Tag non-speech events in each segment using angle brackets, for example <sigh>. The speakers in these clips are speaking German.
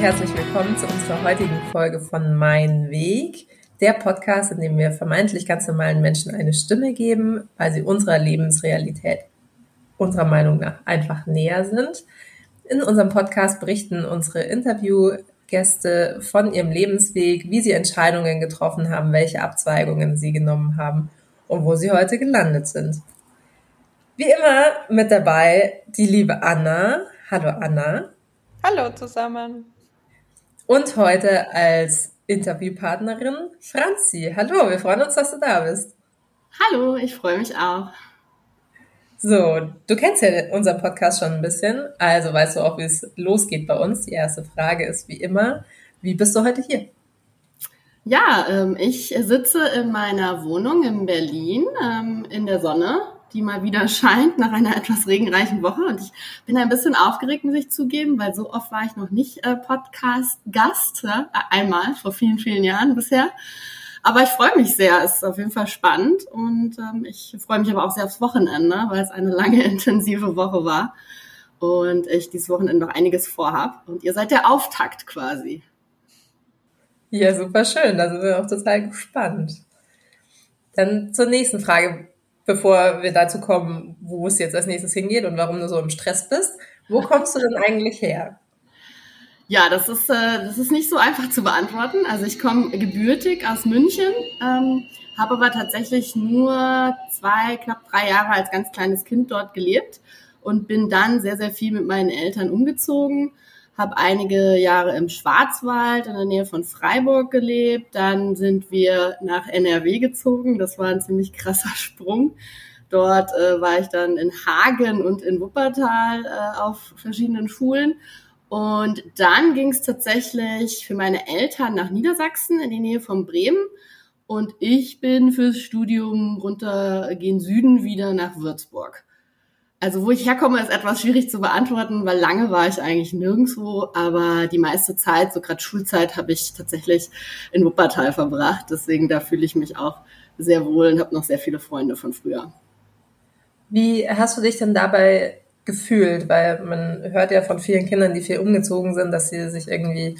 Herzlich willkommen zu unserer heutigen Folge von Mein Weg, der Podcast, in dem wir vermeintlich ganz normalen Menschen eine Stimme geben, weil sie unserer Lebensrealität unserer Meinung nach einfach näher sind. In unserem Podcast berichten unsere Interviewgäste von ihrem Lebensweg, wie sie Entscheidungen getroffen haben, welche Abzweigungen sie genommen haben und wo sie heute gelandet sind. Wie immer mit dabei die liebe Anna. Hallo Anna. Hallo zusammen. Und heute als Interviewpartnerin Franzi. Hallo, wir freuen uns, dass du da bist. Hallo, ich freue mich auch. So, du kennst ja unseren Podcast schon ein bisschen, also weißt du auch, wie es losgeht bei uns. Die erste Frage ist wie immer, wie bist du heute hier? Ja, ähm, ich sitze in meiner Wohnung in Berlin ähm, in der Sonne die mal wieder scheint nach einer etwas regenreichen Woche. Und ich bin ein bisschen aufgeregt, muss ich zugeben, weil so oft war ich noch nicht äh, Podcast-Gast. Ja? Einmal vor vielen, vielen Jahren bisher. Aber ich freue mich sehr. Es ist auf jeden Fall spannend. Und ähm, ich freue mich aber auch sehr aufs Wochenende, weil es eine lange, <laughs> intensive Woche war. Und ich dieses Wochenende noch einiges vorhab. Und ihr seid der Auftakt quasi. Ja, super schön. Da sind wir auch total gespannt. Dann zur nächsten Frage bevor wir dazu kommen, wo es jetzt als nächstes hingeht und warum du so im Stress bist. Wo kommst du denn eigentlich her? Ja, das ist, äh, das ist nicht so einfach zu beantworten. Also ich komme gebürtig aus München, ähm, habe aber tatsächlich nur zwei, knapp drei Jahre als ganz kleines Kind dort gelebt und bin dann sehr, sehr viel mit meinen Eltern umgezogen habe einige Jahre im Schwarzwald in der Nähe von Freiburg gelebt. Dann sind wir nach NRW gezogen. Das war ein ziemlich krasser <laughs> Sprung. Dort äh, war ich dann in Hagen und in Wuppertal äh, auf verschiedenen Schulen. Und dann ging es tatsächlich für meine Eltern nach Niedersachsen in die Nähe von Bremen. Und ich bin fürs Studium runter gen Süden wieder nach Würzburg. Also wo ich herkomme, ist etwas schwierig zu beantworten, weil lange war ich eigentlich nirgendwo, aber die meiste Zeit, so gerade Schulzeit, habe ich tatsächlich in Wuppertal verbracht. Deswegen da fühle ich mich auch sehr wohl und habe noch sehr viele Freunde von früher. Wie hast du dich denn dabei gefühlt? Weil man hört ja von vielen Kindern, die viel umgezogen sind, dass sie sich irgendwie,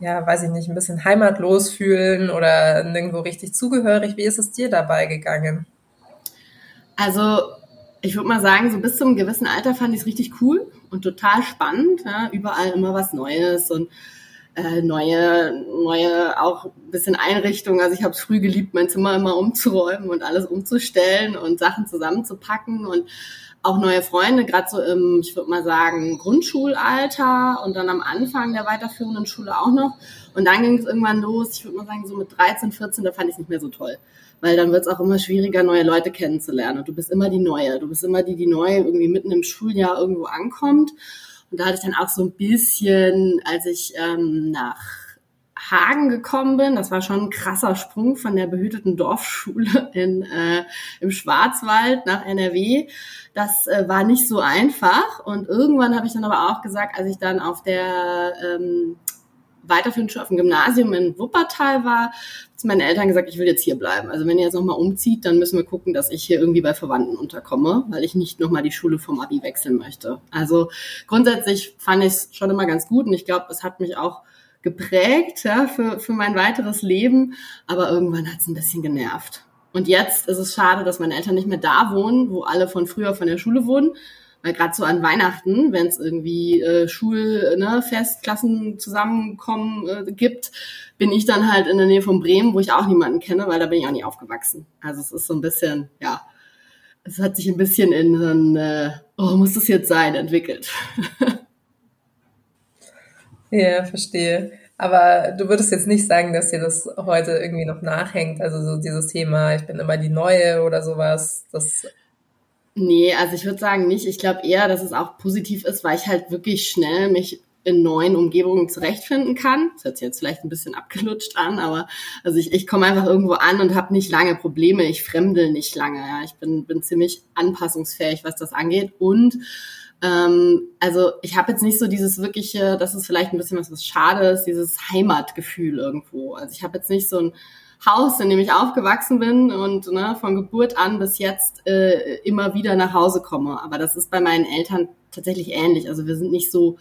ja, weiß ich nicht, ein bisschen heimatlos fühlen oder nirgendwo richtig zugehörig. Wie ist es dir dabei gegangen? Also ich würde mal sagen, so bis zum gewissen Alter fand ich es richtig cool und total spannend. Ja? Überall immer was Neues und äh, neue, neue auch ein bisschen Einrichtungen. Also ich habe es früh geliebt, mein Zimmer immer umzuräumen und alles umzustellen und Sachen zusammenzupacken und auch neue Freunde, gerade so im, ich würde mal sagen, Grundschulalter und dann am Anfang der weiterführenden Schule auch noch. Und dann ging es irgendwann los, ich würde mal sagen, so mit 13, 14, da fand ich es nicht mehr so toll weil dann wird es auch immer schwieriger, neue Leute kennenzulernen. Und du bist immer die Neue. Du bist immer die, die neu irgendwie mitten im Schuljahr irgendwo ankommt. Und da hatte ich dann auch so ein bisschen, als ich ähm, nach Hagen gekommen bin, das war schon ein krasser Sprung von der behüteten Dorfschule in, äh, im Schwarzwald nach NRW. Das äh, war nicht so einfach. Und irgendwann habe ich dann aber auch gesagt, als ich dann auf der ähm, weiterführend schon auf dem Gymnasium in Wuppertal war, zu meinen Eltern gesagt, ich will jetzt hier bleiben. Also wenn ihr jetzt nochmal umzieht, dann müssen wir gucken, dass ich hier irgendwie bei Verwandten unterkomme, weil ich nicht nochmal die Schule vom Abi wechseln möchte. Also grundsätzlich fand ich es schon immer ganz gut und ich glaube, es hat mich auch geprägt ja, für, für mein weiteres Leben, aber irgendwann hat es ein bisschen genervt. Und jetzt ist es schade, dass meine Eltern nicht mehr da wohnen, wo alle von früher von der Schule wohnen, weil gerade so an Weihnachten, wenn es irgendwie äh, Schulfest, ne, Klassen zusammenkommen äh, gibt, bin ich dann halt in der Nähe von Bremen, wo ich auch niemanden kenne, weil da bin ich auch nie aufgewachsen. Also es ist so ein bisschen, ja, es hat sich ein bisschen in so ein, äh, oh, muss das jetzt sein, entwickelt. <laughs> ja, verstehe. Aber du würdest jetzt nicht sagen, dass dir das heute irgendwie noch nachhängt, also so dieses Thema, ich bin immer die Neue oder sowas, das Nee, also ich würde sagen nicht. Ich glaube eher, dass es auch positiv ist, weil ich halt wirklich schnell mich in neuen Umgebungen zurechtfinden kann. Das hört sich jetzt vielleicht ein bisschen abgelutscht an, aber also ich, ich komme einfach irgendwo an und habe nicht lange Probleme. Ich fremdel nicht lange. Ja. Ich bin, bin ziemlich anpassungsfähig, was das angeht. Und ähm, also ich habe jetzt nicht so dieses wirkliche, das ist vielleicht ein bisschen was, was schade ist, dieses Heimatgefühl irgendwo. Also ich habe jetzt nicht so ein Haus, in dem ich aufgewachsen bin und ne, von Geburt an bis jetzt äh, immer wieder nach Hause komme. Aber das ist bei meinen Eltern tatsächlich ähnlich. Also wir sind nicht so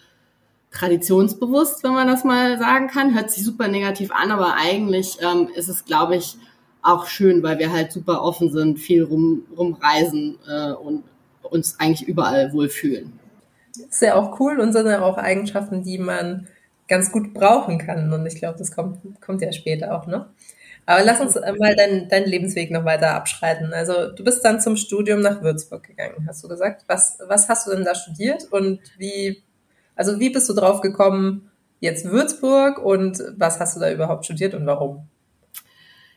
traditionsbewusst, wenn man das mal sagen kann. Hört sich super negativ an, aber eigentlich ähm, ist es, glaube ich, auch schön, weil wir halt super offen sind, viel rum, rumreisen äh, und uns eigentlich überall wohlfühlen. Ist ja auch cool und sind ja auch Eigenschaften, die man ganz gut brauchen kann. Und ich glaube, das kommt, kommt ja später auch, ne? Aber lass uns mal deinen dein Lebensweg noch weiter abschreiten. Also du bist dann zum Studium nach Würzburg gegangen, hast du gesagt. Was, was hast du denn da studiert und wie, also wie bist du drauf gekommen, jetzt Würzburg und was hast du da überhaupt studiert und warum?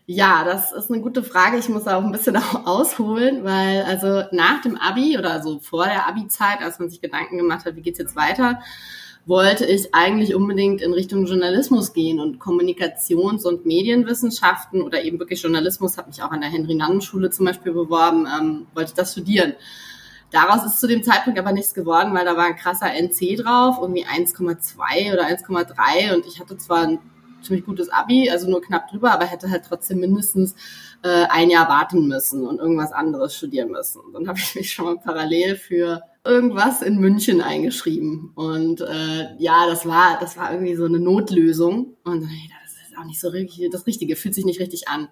Ja, das ist eine gute Frage. Ich muss auch ein bisschen <laughs> ausholen, weil also nach dem Abi oder also vor der Abi-Zeit, als man sich Gedanken gemacht hat, wie geht's jetzt weiter, wollte ich eigentlich unbedingt in Richtung Journalismus gehen und Kommunikations- und Medienwissenschaften oder eben wirklich Journalismus, habe mich auch an der Henry-Nannen-Schule zum Beispiel beworben, ähm, wollte das studieren. Daraus ist zu dem Zeitpunkt aber nichts geworden, weil da war ein krasser NC drauf, irgendwie 1,2 oder 1,3 und ich hatte zwar ein ziemlich gutes Abi, also nur knapp drüber, aber hätte halt trotzdem mindestens äh, ein Jahr warten müssen und irgendwas anderes studieren müssen. Dann habe ich mich schon mal parallel für irgendwas in München eingeschrieben. Und äh, ja, das war, das war irgendwie so eine Notlösung. Und hey, das ist auch nicht so richtig das Richtige, fühlt sich nicht richtig an.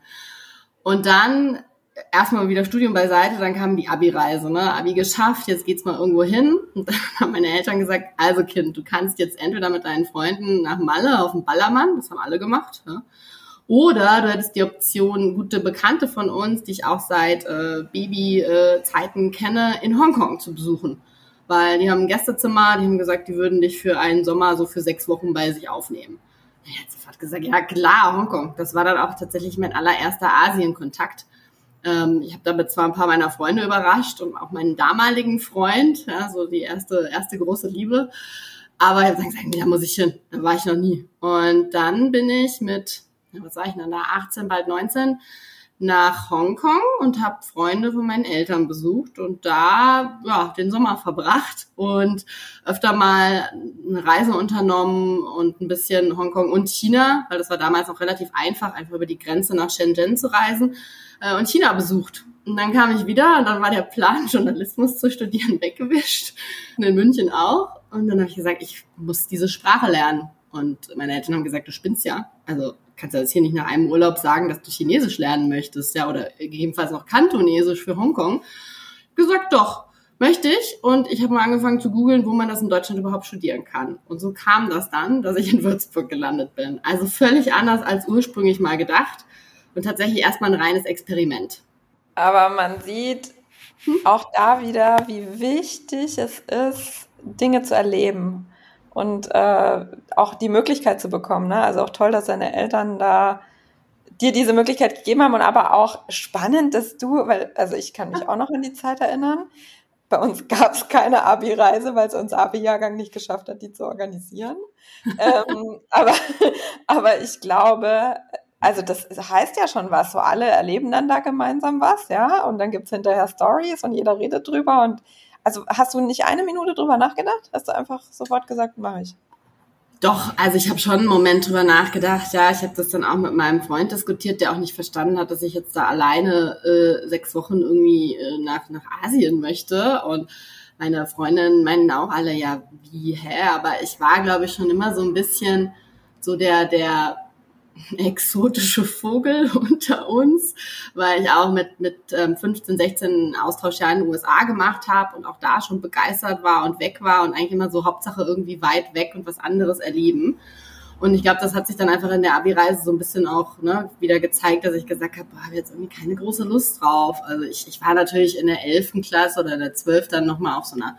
Und dann erstmal wieder Studium beiseite, dann kam die Abi-Reise, ne? Abi geschafft, jetzt geht's mal irgendwo hin. Und dann <laughs> haben meine Eltern gesagt, also Kind, du kannst jetzt entweder mit deinen Freunden nach Malle auf dem Ballermann, das haben alle gemacht, ja? Oder du hättest die Option, gute Bekannte von uns, die ich auch seit äh, Babyzeiten äh, kenne, in Hongkong zu besuchen. Weil die haben ein Gästezimmer, die haben gesagt, die würden dich für einen Sommer so für sechs Wochen bei sich aufnehmen. Ich hat gesagt, ja klar, Hongkong. Das war dann auch tatsächlich mein allererster Asienkontakt. Ähm, ich habe damit zwar ein paar meiner Freunde überrascht und auch meinen damaligen Freund, ja, so die erste, erste große Liebe. Aber ich habe gesagt, da muss ich hin. Da war ich noch nie. Und dann bin ich mit was sag ich denn da, 18, bald 19, nach Hongkong und habe Freunde von meinen Eltern besucht und da ja, den Sommer verbracht und öfter mal eine Reise unternommen und ein bisschen Hongkong und China, weil das war damals noch relativ einfach, einfach über die Grenze nach Shenzhen zu reisen äh, und China besucht. Und dann kam ich wieder und dann war der Plan, <laughs> Journalismus zu studieren, weggewischt. Und in München auch. Und dann habe ich gesagt, ich muss diese Sprache lernen. Und meine Eltern haben gesagt, du spinnst ja. Also kannst du jetzt hier nicht nach einem Urlaub sagen, dass du Chinesisch lernen möchtest, ja, oder gegebenenfalls noch Kantonesisch für Hongkong. Gesagt, doch, möchte ich. Und ich habe mal angefangen zu googeln, wo man das in Deutschland überhaupt studieren kann. Und so kam das dann, dass ich in Würzburg gelandet bin. Also völlig anders als ursprünglich mal gedacht. Und tatsächlich erstmal ein reines Experiment. Aber man sieht auch da wieder, wie wichtig es ist, Dinge zu erleben und äh, auch die Möglichkeit zu bekommen. Ne? Also auch toll, dass deine Eltern da dir diese Möglichkeit gegeben haben und aber auch spannend, dass du, weil, also ich kann mich auch noch an die Zeit erinnern. Bei uns gab es keine Abi-Reise, weil es unser Abi-Jahrgang nicht geschafft hat, die zu organisieren. <laughs> ähm, aber, aber ich glaube, also das heißt ja schon was. So alle erleben dann da gemeinsam was, ja. Und dann gibt's hinterher Stories und jeder redet drüber und also hast du nicht eine Minute drüber nachgedacht? Hast du einfach sofort gesagt, mache ich? Doch, also ich habe schon einen Moment drüber nachgedacht. Ja, ich habe das dann auch mit meinem Freund diskutiert, der auch nicht verstanden hat, dass ich jetzt da alleine äh, sechs Wochen irgendwie äh, nach, nach Asien möchte. Und meine Freundinnen meinen auch alle, ja, wie, hä? Aber ich war, glaube ich, schon immer so ein bisschen so der, der <laughs> exotische Vogel <laughs> unter uns, weil ich auch mit, mit 15, 16 Austauschjahr in den USA gemacht habe und auch da schon begeistert war und weg war und eigentlich immer so Hauptsache irgendwie weit weg und was anderes erleben. Und ich glaube, das hat sich dann einfach in der Abi-Reise so ein bisschen auch ne, wieder gezeigt, dass ich gesagt habe, boah, habe jetzt irgendwie keine große Lust drauf. Also ich, ich war natürlich in der 11. Klasse oder in der 12. dann nochmal auf so einer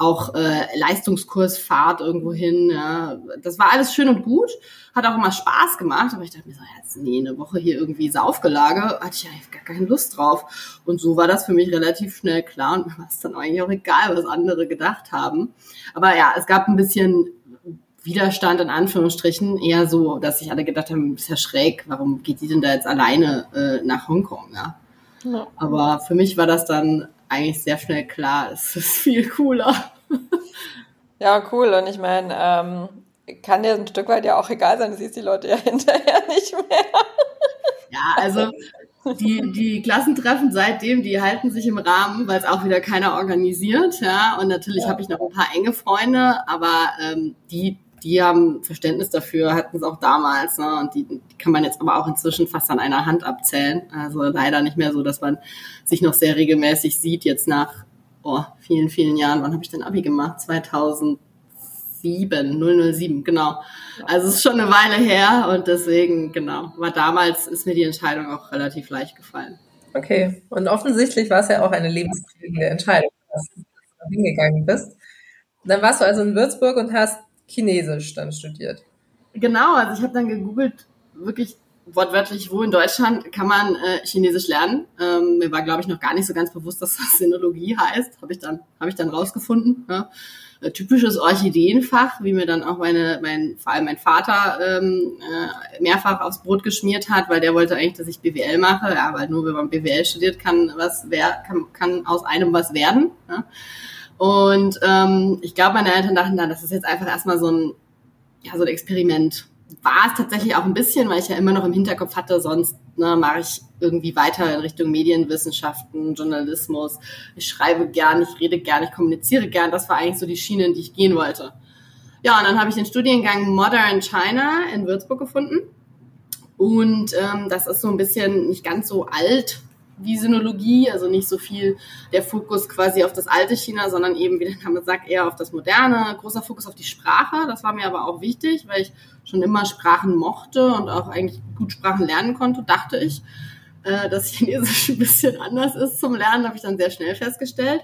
auch äh, Leistungskursfahrt irgendwo hin. Ja. Das war alles schön und gut, hat auch immer Spaß gemacht, aber ich dachte mir so, jetzt nee, eine Woche hier irgendwie Saufgelage, hatte ich ja gar keine Lust drauf. Und so war das für mich relativ schnell klar und mir war es dann eigentlich auch egal, was andere gedacht haben. Aber ja, es gab ein bisschen Widerstand in Anführungsstrichen, eher so, dass sich alle gedacht haben, ist ja schräg, warum geht die denn da jetzt alleine äh, nach Hongkong, ja? ja. Aber für mich war das dann eigentlich sehr schnell klar, es ist viel cooler. Ja, cool. Und ich meine, ähm, kann dir ein Stück weit ja auch egal sein, du siehst die Leute ja <laughs> hinterher nicht mehr. Ja, also die, die Klassentreffen seitdem, die halten sich im Rahmen, weil es auch wieder keiner organisiert, ja. Und natürlich ja. habe ich noch ein paar enge Freunde, aber ähm, die, die haben Verständnis dafür, hatten es auch damals, ne? Und die, die kann man jetzt aber auch inzwischen fast an einer Hand abzählen. Also leider nicht mehr so, dass man sich noch sehr regelmäßig sieht, jetzt nach oh, vielen, vielen Jahren. Wann habe ich denn Abi gemacht? 2000 007, 007, genau. Also es ist schon eine Weile her und deswegen, genau, war damals ist mir die Entscheidung auch relativ leicht gefallen. Okay, und offensichtlich war es ja auch eine lebensprägende Entscheidung, dass du hingegangen bist. Dann warst du also in Würzburg und hast Chinesisch dann studiert. Genau, also ich habe dann gegoogelt, wirklich wortwörtlich, wo in Deutschland kann man äh, Chinesisch lernen. Ähm, mir war, glaube ich, noch gar nicht so ganz bewusst, dass das Sinologie heißt. Habe ich dann, ich dann rausgefunden. Ja. Äh, typisches Orchideenfach, wie mir dann auch meine, mein, vor allem mein Vater ähm, äh, mehrfach aufs Brot geschmiert hat, weil der wollte eigentlich, dass ich BWL mache. Ja, weil nur wenn man BWL studiert, kann was wer, kann, kann aus einem was werden. Ja. Und ähm, ich glaube, meine Eltern dachten dann, das ist jetzt einfach erstmal so ein, ja, so ein Experiment war es tatsächlich auch ein bisschen, weil ich ja immer noch im Hinterkopf hatte, sonst ne, mache ich irgendwie weiter in Richtung Medienwissenschaften, Journalismus. Ich schreibe gern, ich rede gern, ich kommuniziere gern. Das war eigentlich so die Schiene, in die ich gehen wollte. Ja, und dann habe ich den Studiengang Modern China in Würzburg gefunden. Und ähm, das ist so ein bisschen nicht ganz so alt, wie Sinologie, also nicht so viel der Fokus quasi auf das alte China, sondern eben, wie der Name sagt, eher auf das moderne, großer Fokus auf die Sprache. Das war mir aber auch wichtig, weil ich schon immer Sprachen mochte und auch eigentlich gut Sprachen lernen konnte, dachte ich. Äh, dass Chinesisch <laughs> ein bisschen anders ist zum Lernen, habe ich dann sehr schnell festgestellt.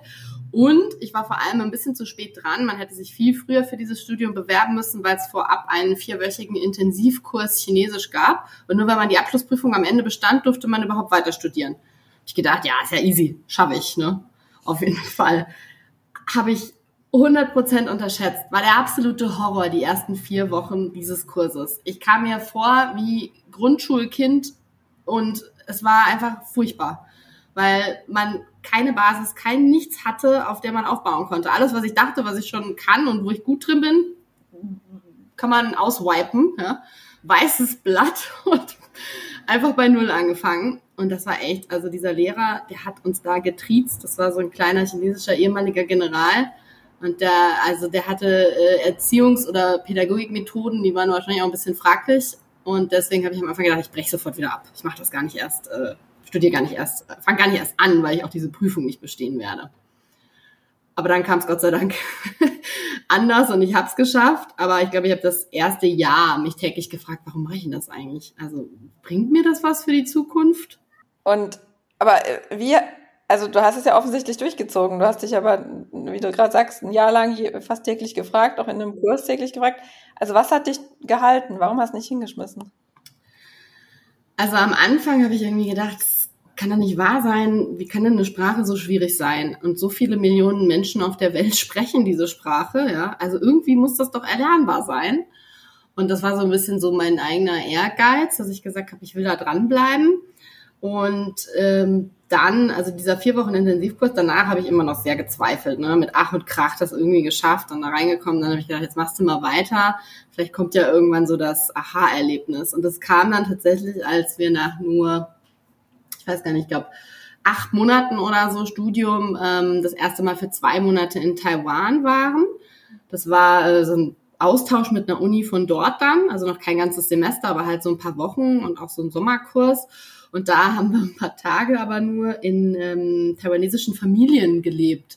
Und ich war vor allem ein bisschen zu spät dran. Man hätte sich viel früher für dieses Studium bewerben müssen, weil es vorab einen vierwöchigen Intensivkurs Chinesisch gab. Und nur wenn man die Abschlussprüfung am Ende bestand, durfte man überhaupt weiter studieren ich gedacht, ja, ist ja easy, schaffe ich, ne? Auf jeden Fall. Habe ich 100% unterschätzt. War der absolute Horror die ersten vier Wochen dieses Kurses. Ich kam mir vor wie Grundschulkind und es war einfach furchtbar, weil man keine Basis, kein Nichts hatte, auf der man aufbauen konnte. Alles, was ich dachte, was ich schon kann und wo ich gut drin bin, kann man auswipen. Ja? Weißes Blatt <laughs> und einfach bei Null angefangen. Und das war echt, also dieser Lehrer, der hat uns da getriezt. Das war so ein kleiner chinesischer ehemaliger General. Und der, also der hatte äh, Erziehungs- oder Pädagogikmethoden, die waren wahrscheinlich auch ein bisschen fraglich. Und deswegen habe ich am Anfang gedacht, ich breche sofort wieder ab. Ich mache das gar nicht erst, äh, studiere gar nicht erst, fange gar nicht erst an, weil ich auch diese Prüfung nicht bestehen werde. Aber dann kam es Gott sei Dank <laughs> anders und ich habe es geschafft. Aber ich glaube, ich habe das erste Jahr mich täglich gefragt, warum mache ich denn das eigentlich? Also bringt mir das was für die Zukunft? Und aber äh, wie, also du hast es ja offensichtlich durchgezogen. Du hast dich aber, wie du gerade sagst, ein Jahr lang fast täglich gefragt, auch in einem Kurs täglich gefragt. Also was hat dich gehalten? Warum hast du nicht hingeschmissen? Also am Anfang habe ich irgendwie gedacht, kann doch nicht wahr sein, wie kann denn eine Sprache so schwierig sein? Und so viele Millionen Menschen auf der Welt <laughs> sprechen diese Sprache, ja. Also irgendwie muss das doch erlernbar sein. Und das war so ein bisschen so mein eigener Ehrgeiz, dass ich gesagt habe, ich will da dranbleiben. Und ähm, dann, also dieser vier Wochen Intensivkurs, danach habe ich immer noch sehr gezweifelt, ne? mit Ach und Krach das irgendwie geschafft und da reingekommen. Dann habe ich gedacht, jetzt machst du mal weiter. Vielleicht kommt ja irgendwann so das Aha-Erlebnis. Und das kam dann tatsächlich, als wir nach nur, ich weiß gar nicht, ich glaube, acht Monaten oder so Studium ähm, das erste Mal für zwei Monate in Taiwan waren. Das war äh, so ein Austausch mit einer Uni von dort dann, also noch kein ganzes Semester, aber halt so ein paar Wochen und auch so ein Sommerkurs. Und da haben wir ein paar Tage aber nur in ähm, taiwanesischen Familien gelebt.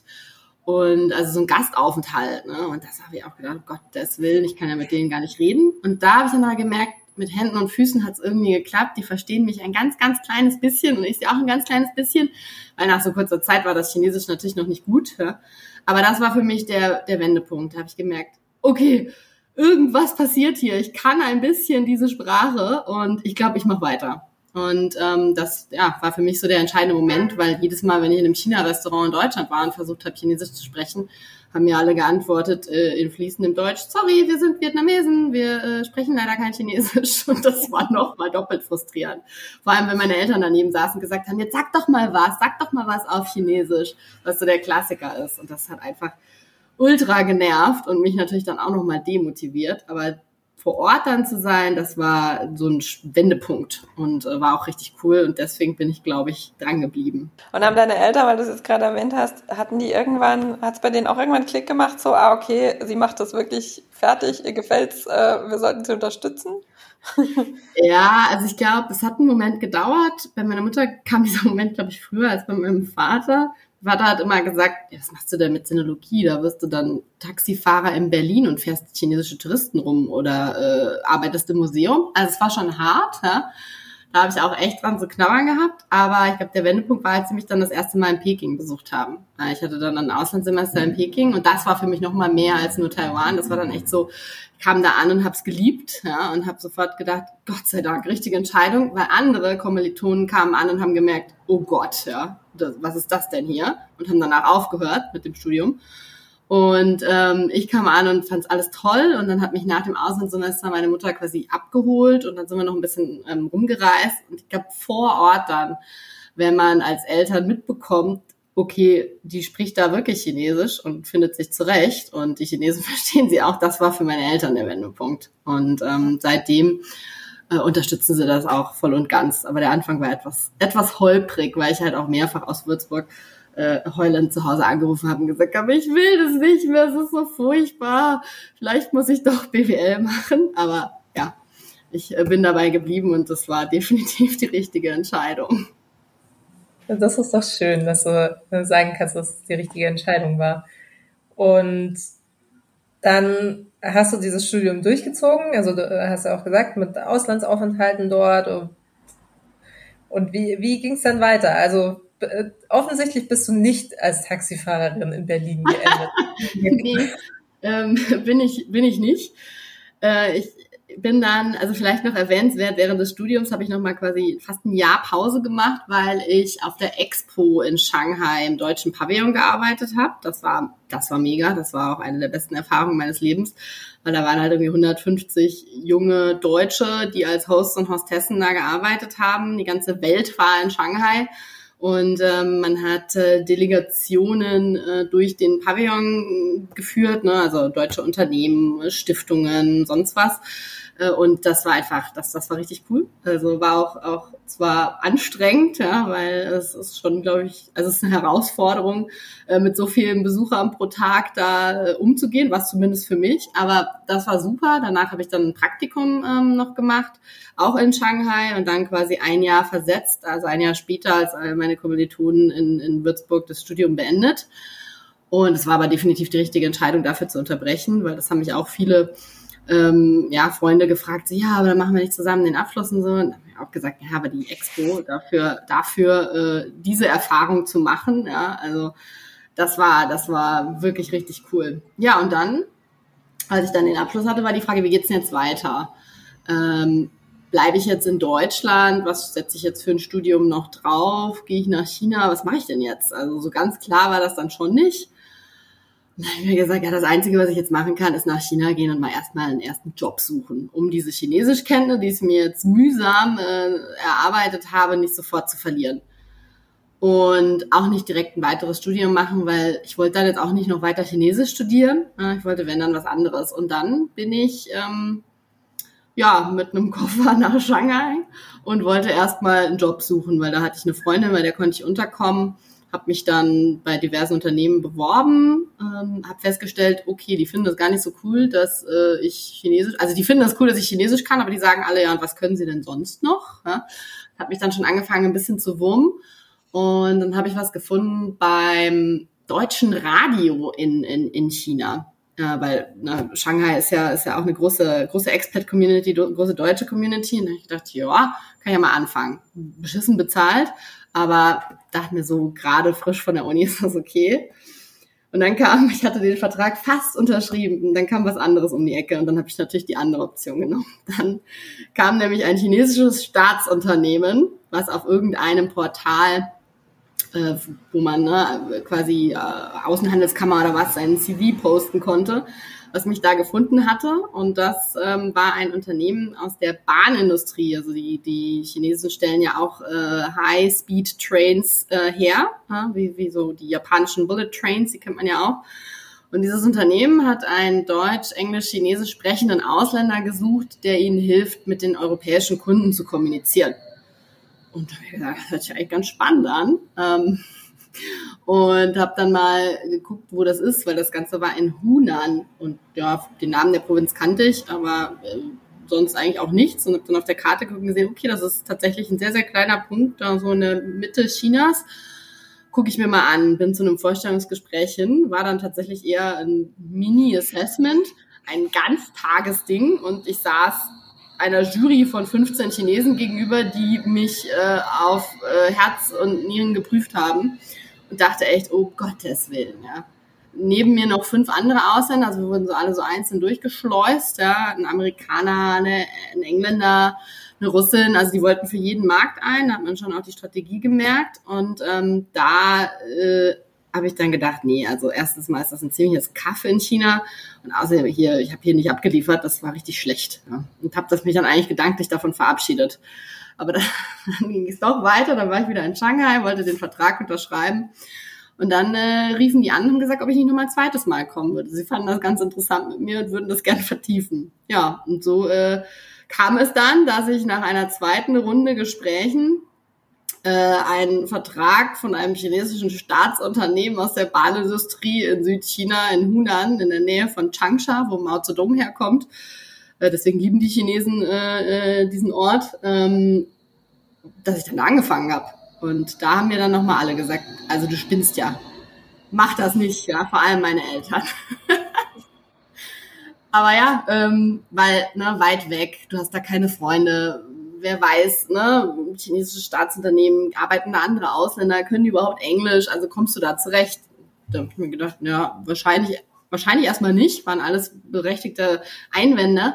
Und also so ein Gastaufenthalt. Ne? Und das habe ich auch gedacht, oh Gottes Willen, ich kann ja mit denen gar nicht reden. Und da habe ich dann mal gemerkt, mit Händen und Füßen hat es irgendwie geklappt. Die verstehen mich ein ganz, ganz kleines bisschen und ich sie auch ein ganz kleines bisschen, weil nach so kurzer Zeit war das Chinesisch natürlich noch nicht gut. Ja? Aber das war für mich der, der Wendepunkt. Da habe ich gemerkt, okay, irgendwas passiert hier. Ich kann ein bisschen diese Sprache und ich glaube, ich mache weiter. Und ähm, das ja, war für mich so der entscheidende Moment, weil jedes Mal, wenn ich in einem China-Restaurant in Deutschland war und versucht habe, Chinesisch zu sprechen, haben mir alle geantwortet äh, in fließendem Deutsch, sorry, wir sind Vietnamesen, wir äh, sprechen leider kein Chinesisch. <laughs> Und das war noch mal doppelt frustrierend. Vor allem, wenn meine Eltern daneben saßen und gesagt haben, jetzt sag doch mal was, sag doch mal was auf Chinesisch, was so der Klassiker ist. Und das hat einfach ultra genervt und mich natürlich dann auch noch mal demotiviert. Aber vor Ort dann zu sein, das war so ein Wendepunkt und äh, war auch richtig cool und deswegen bin ich, glaube ich, dran geblieben. Und haben deine Eltern, weil du es jetzt gerade erwähnt hast, hatten die irgendwann, hat es bei denen auch irgendwann Klick gemacht, so, ah, okay, sie macht das wirklich fertig, ihr gefällt's, äh, wir sollten sie unterstützen? <laughs> ja, also ich glaube, es hat einen Moment gedauert. Bei meiner Mutter kam dieser Moment, glaube ich, früher als bei meinem Vater. Vater hat immer gesagt, ja, was machst du denn mit Sinologie? Da wirst du dann Taxifahrer in Berlin und fährst chinesische Touristen rum oder äh, arbeitest im Museum. Also es war schon hart, ja. Da habe ich auch echt dran zu knabbern gehabt. Aber ich glaube, der Wendepunkt war, als sie mich dann das erste Mal in Peking besucht haben. Ich hatte dann ein Auslandssemester in Peking und das war für mich nochmal mehr als nur Taiwan. Das war dann echt so, ich kam da an und habe es geliebt ja, und habe sofort gedacht, Gott sei Dank, richtige Entscheidung, weil andere Kommilitonen kamen an und haben gemerkt, oh Gott, ja, das, was ist das denn hier? Und haben danach aufgehört mit dem Studium. Und ähm, ich kam an und fand es alles toll. Und dann hat mich nach dem Auslandssemester meine Mutter quasi abgeholt und dann sind wir noch ein bisschen ähm, rumgereist. Und ich glaube, vor Ort dann, wenn man als Eltern mitbekommt, okay, die spricht da wirklich Chinesisch und findet sich zurecht und die Chinesen <laughs> verstehen sie auch, das war für meine Eltern der Wendepunkt. Und ähm, seitdem äh, unterstützen sie das auch voll und ganz. Aber der Anfang war etwas, etwas holprig, weil ich halt auch mehrfach aus Würzburg äh, heulend zu Hause angerufen habe und gesagt habe, ich will das nicht mehr, es ist so furchtbar. Vielleicht muss ich doch BWL machen. Aber ja, ich äh, bin dabei geblieben und das war <laughs> definitiv die richtige Entscheidung. Das ist doch schön, dass du sagen kannst, dass es die richtige Entscheidung war. Und dann hast du dieses Studium durchgezogen, also du hast ja auch gesagt, mit Auslandsaufenthalten dort. Und wie, wie ging es dann weiter? Also äh, offensichtlich bist du nicht als Taxifahrerin in Berlin geendet. <laughs> nee, ähm, bin ich, bin ich nicht. Äh, ich bin dann, also vielleicht noch erwähnenswert, während des Studiums habe ich noch mal quasi fast ein Jahr Pause gemacht, weil ich auf der Expo in Shanghai im deutschen Pavillon gearbeitet habe. Das war, das war mega. Das war auch eine der besten Erfahrungen meines Lebens, weil da waren halt irgendwie 150 junge Deutsche, die als Hosts und Hostessen da gearbeitet haben. Die ganze Welt war in Shanghai. Und ähm, man hat äh, Delegationen äh, durch den Pavillon geführt, ne? also deutsche Unternehmen, Stiftungen, sonst was. Äh, und das war einfach, das, das war richtig cool. Also war auch, auch zwar anstrengend, ja, weil es ist schon, glaube ich, also es ist eine Herausforderung, äh, mit so vielen Besuchern pro Tag da äh, umzugehen, was zumindest für mich. Aber das war super. Danach habe ich dann ein Praktikum ähm, noch gemacht, auch in Shanghai und dann quasi ein Jahr versetzt, also ein Jahr später als meine Kommilitonen in, in Würzburg das Studium beendet. Und es war aber definitiv die richtige Entscheidung, dafür zu unterbrechen, weil das haben mich auch viele ähm, ja, Freunde gefragt, so, ja, aber dann machen wir nicht zusammen den Abschluss und so. Und dann haben wir auch gesagt, ja, aber die Expo dafür, dafür äh, diese Erfahrung zu machen, ja, also das war, das war wirklich richtig cool. Ja, und dann, als ich dann den Abschluss hatte, war die Frage, wie geht's denn jetzt weiter? Ähm, bleibe ich jetzt in Deutschland? Was setze ich jetzt für ein Studium noch drauf? Gehe ich nach China? Was mache ich denn jetzt? Also so ganz klar war das dann schon nicht. Dann habe ich mir gesagt, ja, das Einzige, was ich jetzt machen kann, ist nach China gehen und mal erstmal einen ersten Job suchen, um diese Chinesischkenntnisse, die ich mir jetzt mühsam äh, erarbeitet habe, nicht sofort zu verlieren. Und auch nicht direkt ein weiteres Studium machen, weil ich wollte dann jetzt auch nicht noch weiter Chinesisch studieren. Ich wollte, wenn dann was anderes. Und dann bin ich ähm, ja mit einem Koffer <laughs> nach Shanghai und wollte erstmal einen Job suchen, weil da hatte ich eine Freundin, bei der konnte ich unterkommen habe mich dann bei diversen Unternehmen beworben, ähm, habe festgestellt, okay, die finden das gar nicht so cool, dass äh, ich Chinesisch, also die finden das cool, dass ich Chinesisch kann, aber die sagen alle, ja, und was können sie denn sonst noch? Ja? Hat mich dann schon angefangen, ein bisschen zu wurmen. Und dann habe ich was gefunden beim deutschen Radio in, in, in China. Ja, weil na, Shanghai ist ja, ist ja auch eine große, große Expat-Community, große deutsche Community. Und ich dachte, ja, kann ja mal anfangen. Beschissen bezahlt. Aber dachte mir so, gerade frisch von der Uni <laughs> ist das okay. Und dann kam, ich hatte den Vertrag fast unterschrieben, dann kam was anderes um die Ecke und dann habe ich natürlich die andere Option genommen. <laughs> Dann kam nämlich ein chinesisches Staatsunternehmen, was auf irgendeinem Portal, äh, wo man ne, quasi äh, Außenhandelskammer oder was, seinen CV posten konnte, was mich da gefunden hatte. Und das ähm, war ein Unternehmen aus der Bahnindustrie. Also die, die Chinesen stellen ja auch äh, High-Speed-Trains äh, her, ja, wie, wie so die japanischen Bullet Trains, die kennt man ja auch. Und dieses Unternehmen hat einen deutsch, englisch, chinesisch sprechenden Ausländer gesucht, der ihnen hilft, mit den europäischen Kunden zu kommunizieren. Und da habe ich gesagt, das hört sich eigentlich ganz spannend an. Ähm, und habe dann mal geguckt, wo das ist, weil das Ganze war in Hunan. Und ja, den Namen der Provinz kannte ich, aber äh, sonst eigentlich auch nichts. Und habe dann auf der Karte geguckt und gesehen, okay, das ist tatsächlich ein sehr, sehr kleiner Punkt, da so in der Mitte Chinas gucke ich mir mal an, bin zu einem Vorstellungsgespräch hin, war dann tatsächlich eher ein Mini-Assessment, ein Ganztagesding und ich saß einer Jury von 15 Chinesen gegenüber, die mich äh, auf äh, Herz und Nieren geprüft haben und dachte echt, oh Gottes Willen, ja. Neben mir noch fünf andere Ausländer, also wir wurden so alle so einzeln durchgeschleust, ja, ein Amerikaner, eine, ein Engländer, eine Russin, also die wollten für jeden Markt ein, da hat man schon auch die Strategie gemerkt. Und ähm, da äh, habe ich dann gedacht, nee, also erstens mal ist das ein ziemliches Kaffee in China und außerdem hier, ich habe hier nicht abgeliefert, das war richtig schlecht. Ja. Und habe das mich dann eigentlich gedanklich davon verabschiedet. Aber dann, <laughs> dann ging es doch weiter, dann war ich wieder in Shanghai, wollte den Vertrag unterschreiben. Und dann äh, riefen die an und haben gesagt, ob ich nicht nochmal ein zweites Mal kommen würde. Sie fanden das ganz interessant mit mir und würden das gerne vertiefen. Ja, und so äh, kam es dann, dass ich nach einer zweiten Runde Gesprächen äh, einen Vertrag von einem chinesischen Staatsunternehmen aus der Bahnindustrie in Südchina, in Hunan, in der Nähe von Changsha, wo Mao Zedong herkommt. Äh, deswegen lieben die Chinesen äh, äh, diesen Ort, ähm, dass ich dann da angefangen habe. Und da haben mir dann nochmal alle gesagt, also du spinnst ja. Mach das nicht, ja, vor allem meine Eltern. <laughs> Aber ja, ähm, weil ne, weit weg, du hast da keine Freunde. Wer weiß, ne, chinesische Staatsunternehmen arbeiten da andere Ausländer, können die überhaupt Englisch? Also kommst du da zurecht? Da habe ich mir gedacht, ja, wahrscheinlich, wahrscheinlich erstmal nicht, waren alles berechtigte Einwände.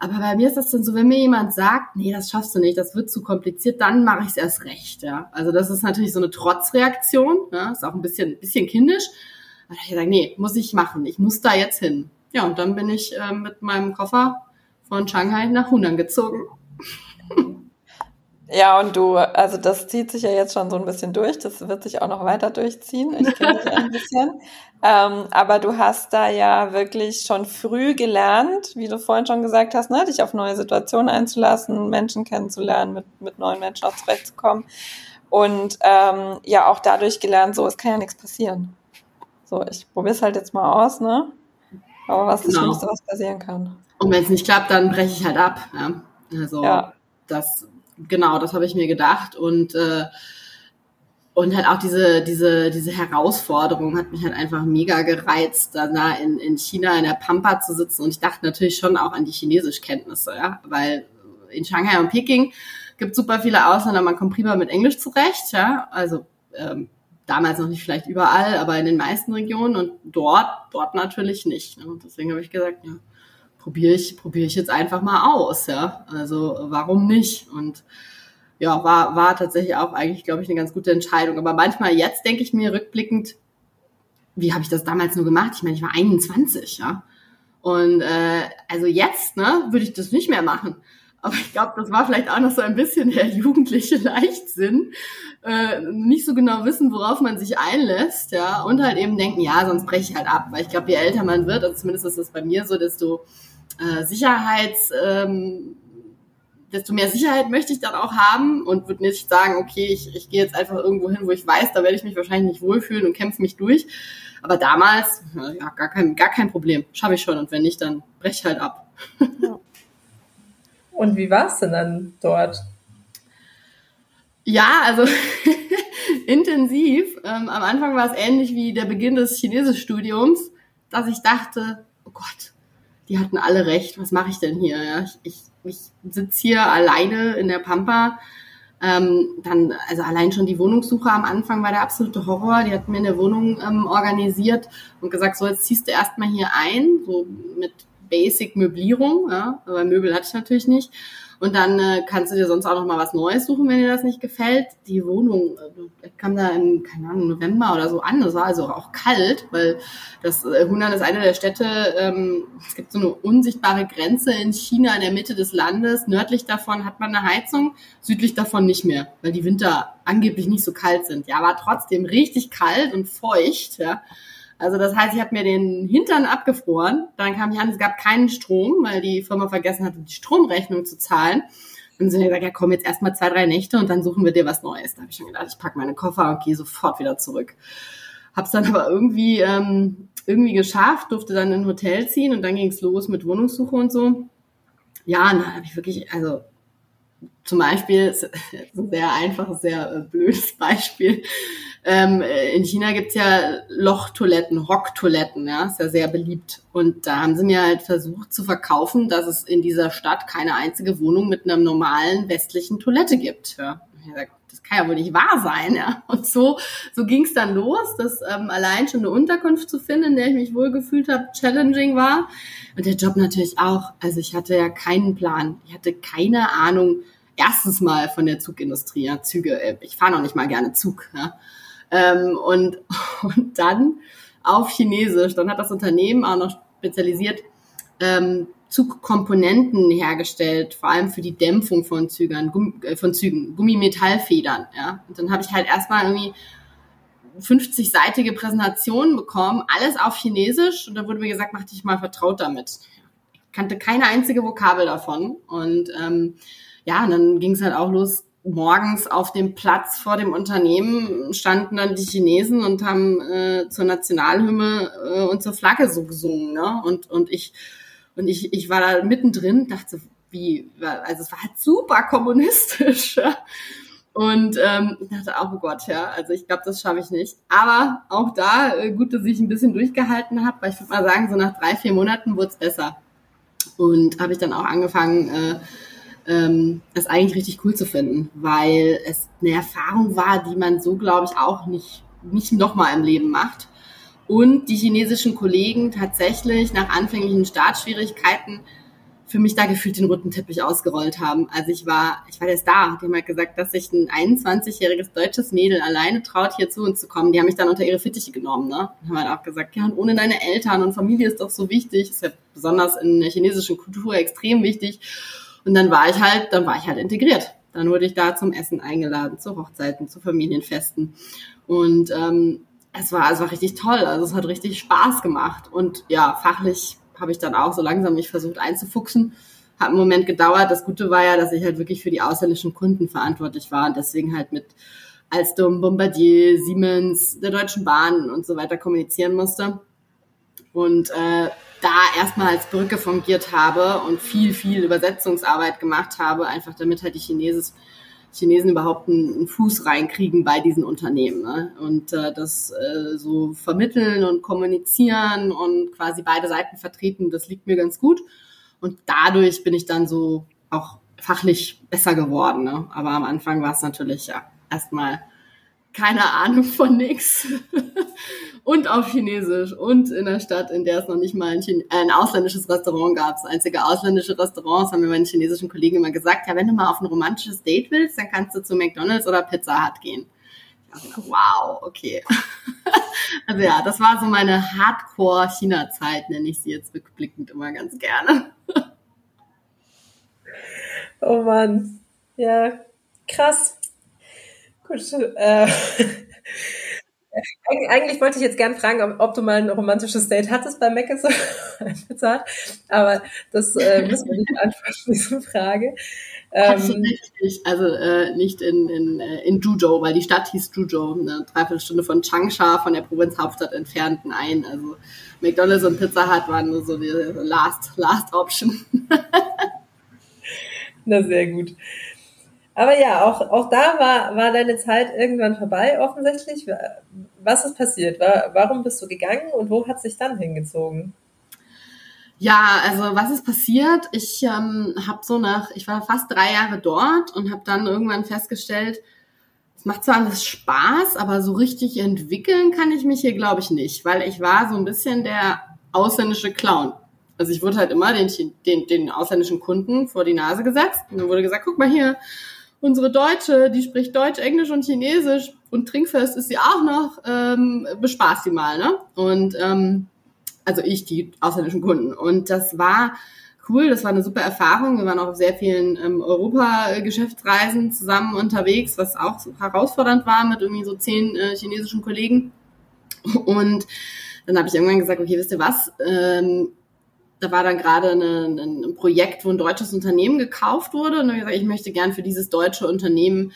Aber bei mir ist das dann so, wenn mir jemand sagt, nee, das schaffst du nicht, das wird zu kompliziert, dann mache ich es erst recht. Ja? Also das ist natürlich so eine Trotzreaktion, ja? ist auch ein bisschen, bisschen kindisch. Aber ich sage, nee, muss ich machen, ich muss da jetzt hin. Ja, und dann bin ich äh, mit meinem Koffer von Shanghai nach Hunan gezogen. Ja, und du, also das zieht sich ja jetzt schon so ein bisschen durch, das wird sich auch noch weiter durchziehen. Ich kenne dich ein bisschen. <laughs> Ähm, aber du hast da ja wirklich schon früh gelernt, wie du vorhin schon gesagt hast, ne, dich auf neue Situationen einzulassen, Menschen kennenzulernen, mit, mit neuen Menschen auch zurechtzukommen. Und ähm, ja, auch dadurch gelernt, so, es kann ja nichts passieren. So, ich probiere es halt jetzt mal aus, ne? Aber was genau. das Schlimmste, was passieren kann. Und wenn es nicht klappt, dann breche ich halt ab. Ja? Also ja. Das, genau, das habe ich mir gedacht. Und äh, und halt auch diese, diese, diese Herausforderung hat mich halt einfach mega gereizt, da in, in China in der Pampa zu sitzen. Und ich dachte natürlich schon auch an die Chinesischkenntnisse, ja, weil in Shanghai und Peking gibt super viele Ausländer, man kommt prima mit Englisch zurecht, ja, also ähm, damals noch nicht vielleicht überall, aber in den meisten Regionen und dort, dort natürlich nicht. Ne? Und deswegen habe ich gesagt, ja, probiere ich, probiere ich jetzt einfach mal aus, ja. Also warum nicht? Und ja, war, war tatsächlich auch eigentlich, glaube ich, eine ganz gute Entscheidung. Aber manchmal jetzt denke ich mir rückblickend, wie habe ich das damals nur gemacht? Ich meine, ich war 21, ja. Und äh, also jetzt, ne, würde ich das nicht mehr machen. Aber ich glaube, das war vielleicht auch noch so ein bisschen der jugendliche <laughs> Leichtsinn. Äh, nicht so genau wissen, worauf man sich einlässt, ja. Und halt eben denken, ja, sonst breche ich halt ab. Weil ich glaube, je älter man wird, also zumindest ist das bei mir so, desto äh, Sicherheits, ähm, desto mehr Sicherheit möchte ich dann auch haben und würde nicht sagen, okay, ich, ich gehe jetzt einfach irgendwo hin, wo ich weiß, da werde ich mich wahrscheinlich nicht wohlfühlen und kämpfe mich durch. Aber damals, ja, gar kein, gar kein Problem. Schaffe ich schon. Und wenn nicht, dann breche ich halt ab. Ja. Und wie war es denn dann dort? Ja, also <laughs> intensiv. Ähm, am Anfang war es ähnlich wie der Beginn des Chinesischstudiums, dass ich dachte, oh Gott, die hatten alle recht, was mache ich denn hier? Ja? Ich, ich, ich sitze hier alleine in der Pampa. Ähm, dann, also allein schon die Wohnungssuche am Anfang war der absolute Horror. Die hatten mir eine Wohnung ähm, organisiert und gesagt, so jetzt ziehst du erstmal hier ein, so mit Basic-Möblierung, ja, aber Möbel hatte ich natürlich nicht. Und dann äh, kannst du dir sonst auch noch mal was Neues suchen, wenn dir das nicht gefällt. Die Wohnung äh, kam da im, keine Ahnung, November oder so an. Es war also auch kalt, weil das äh, Hunan ist eine der Städte, ähm, es gibt so eine unsichtbare Grenze in China in der Mitte des Landes. Nördlich davon hat man eine Heizung, südlich davon nicht mehr, weil die Winter angeblich nicht so kalt sind. Ja, war trotzdem richtig kalt und feucht, ja. Also das heißt, ich habe mir den Hintern abgefroren. Dann kam ich an, es gab keinen Strom, weil die Firma vergessen hatte, die Stromrechnung zu zahlen. Und sie haben gesagt, ja komm, jetzt erstmal zwei, drei Nächte und dann suchen wir dir was Neues. Da habe ich schon gedacht, ich packe meine Koffer und gehe sofort wieder zurück. Hab's dann aber irgendwie, ähm, irgendwie geschafft, durfte dann in ein Hotel ziehen und dann ging's los mit Wohnungssuche und so. Ja, dann habe ich wirklich, also zum Beispiel, ein sehr einfaches, sehr äh, blödes <laughs> Beispiel. Ähm, in China gibt's ja Lochtoiletten, Rocktoiletten, ja, ist ja sehr beliebt. Und da haben sie mir halt versucht zu verkaufen, dass es in dieser Stadt keine einzige Wohnung mit einer normalen westlichen Toilette gibt. Ja. Das kann ja wohl nicht wahr sein, ja. Und so, so ging's dann los, dass ähm, allein schon eine Unterkunft zu finden, in der ich mich wohlgefühlt habe, challenging war. Und der Job natürlich auch. Also ich hatte ja keinen Plan. Ich hatte keine Ahnung, erstens mal von der Zugindustrie, ja, Züge, äh, ich fahre noch nicht mal gerne Zug. Ja. Ähm, und, <laughs> und dann auf Chinesisch, dann hat das Unternehmen auch noch spezialisiert ähm, Zugkomponenten hergestellt, vor allem für die Dämpfung von Zügern, Gumm, äh, von Zügen, Gummimetallfedern. Ja. Und dann habe ich halt erstmal irgendwie 50-seitige Präsentationen bekommen, alles auf Chinesisch. Und da wurde mir gesagt, mach dich mal vertraut damit. Ich kannte keine einzige Vokabel davon. Und ähm, ja, und dann ging es halt auch los. Morgens auf dem Platz vor dem Unternehmen standen dann die Chinesen und haben äh, zur Nationalhymne äh, und zur Flagge so gesungen. Ne? Und, und ich und ich, ich war da mittendrin, dachte, wie, also es war halt super kommunistisch. <laughs> Ja? Und ähm, ich dachte oh Gott, ja, also ich glaube, das schaffe ich nicht. Aber auch da, äh, gut, dass ich ein bisschen durchgehalten habe, weil ich würde mal sagen, so nach drei, vier Monaten wurde es besser. Und habe ich dann auch angefangen, äh, ähm, das eigentlich richtig cool zu finden, weil es eine Erfahrung war, die man so, glaube ich, auch nicht, nicht nochmal im Leben macht. Und die chinesischen Kollegen tatsächlich nach anfänglichen Startschwierigkeiten für mich da gefühlt den roten Teppich ausgerollt haben. Also ich war, ich war der Star. Die haben halt gesagt, dass sich ein 21-jähriges deutsches Mädel alleine traut, hier zu uns zu kommen. Die haben mich dann unter ihre Fittiche genommen, ne? Und haben halt auch gesagt, ja, und ohne deine Eltern und Familie ist doch so wichtig. ist ja besonders in der chinesischen Kultur extrem wichtig. Und dann war ich halt, dann war ich halt integriert. Dann wurde ich da zum Essen eingeladen, zu Hochzeiten, zu Familienfesten. Und ähm, es war, es war richtig toll. Also es hat richtig Spaß gemacht. Und ja, fachlich habe ich dann auch so langsam mich versucht einzufuchsen. Hat einen Moment gedauert. Das Gute war ja, dass ich halt wirklich für die ausländischen Kunden verantwortlich war und deswegen halt mit Alstom, Bombardier, Siemens, der Deutschen Bahn und so weiter kommunizieren musste. Und äh, da erstmal als Brücke fungiert habe und viel, viel Übersetzungsarbeit gemacht habe, einfach damit halt die Chinesen, Chinesen überhaupt einen, einen Fuß reinkriegen bei diesen Unternehmen. Ne? Und äh, das äh, so vermitteln und kommunizieren und quasi beide Seiten vertreten, das liegt mir ganz gut. Und dadurch bin ich dann so auch fachlich besser geworden. Ne? Aber am Anfang war es natürlich ja erstmal keine Ahnung von nix. und auf Chinesisch und in der Stadt, in der es noch nicht mal ein, Chine äh, ein ausländisches Restaurant gab. Das einzige ausländische Restaurant, haben mir meine chinesischen Kollegen immer gesagt, ja, wenn du mal auf ein romantisches Date willst, dann kannst du zu McDonalds oder Pizza Hut gehen. Dachte, wow, okay. <laughs> also ja, das war so meine Hardcore-China-Zeit, nenne ich sie jetzt rückblickend immer ganz gerne. oh Mann. Ja, krass. Gut. Äh, <laughs> eigentlich wollte ich jetzt gern fragen, ob, ob, du mal ein romantisches Date hattest bei Meckes <laughs> aber das äh, müssen wir nicht beantworten, diese Frage. Ähm, nicht, also äh, nicht in, in, äh, in Juzhou, weil die Stadt hieß Juzhou, eine Dreiviertelstunde von Changsha, von der Provinzhauptstadt entfernt, ein. Also McDonalds und Pizza Hut waren nur so die last, last option. <laughs> Na, sehr gut. Aber ja, auch, auch da war, war deine Zeit irgendwann vorbei, offensichtlich. Was ist passiert? Warum bist du gegangen und wo hat sich dann hingezogen? Ja, also was ist passiert? Ich ähm, habe so nach, ich war fast drei Jahre dort und habe dann irgendwann festgestellt, es macht zwar alles Spaß, aber so richtig entwickeln kann ich mich hier, glaube ich, nicht, weil ich war so ein bisschen der ausländische Clown. Also ich wurde halt immer den, den, den ausländischen Kunden vor die Nase gesetzt und dann wurde gesagt, guck mal hier, unsere Deutsche, die spricht Deutsch, Englisch und Chinesisch und trinkfest ist sie auch noch, ähm, bespaß sie mal, ne? Und ähm, also ich, die ausländischen Kunden. Und das war cool, das war eine super Erfahrung. Wir waren auch auf sehr vielen ähm, Europa-Geschäftsreisen zusammen unterwegs, was auch so herausfordernd war mit irgendwie so zehn äh, chinesischen Kollegen. Und dann habe ich irgendwann gesagt, okay, wisst ihr was? Ähm, da war dann gerade ein Projekt, wo ein deutsches Unternehmen gekauft wurde. Und dann gesagt, ich möchte gern für dieses deutsche Unternehmen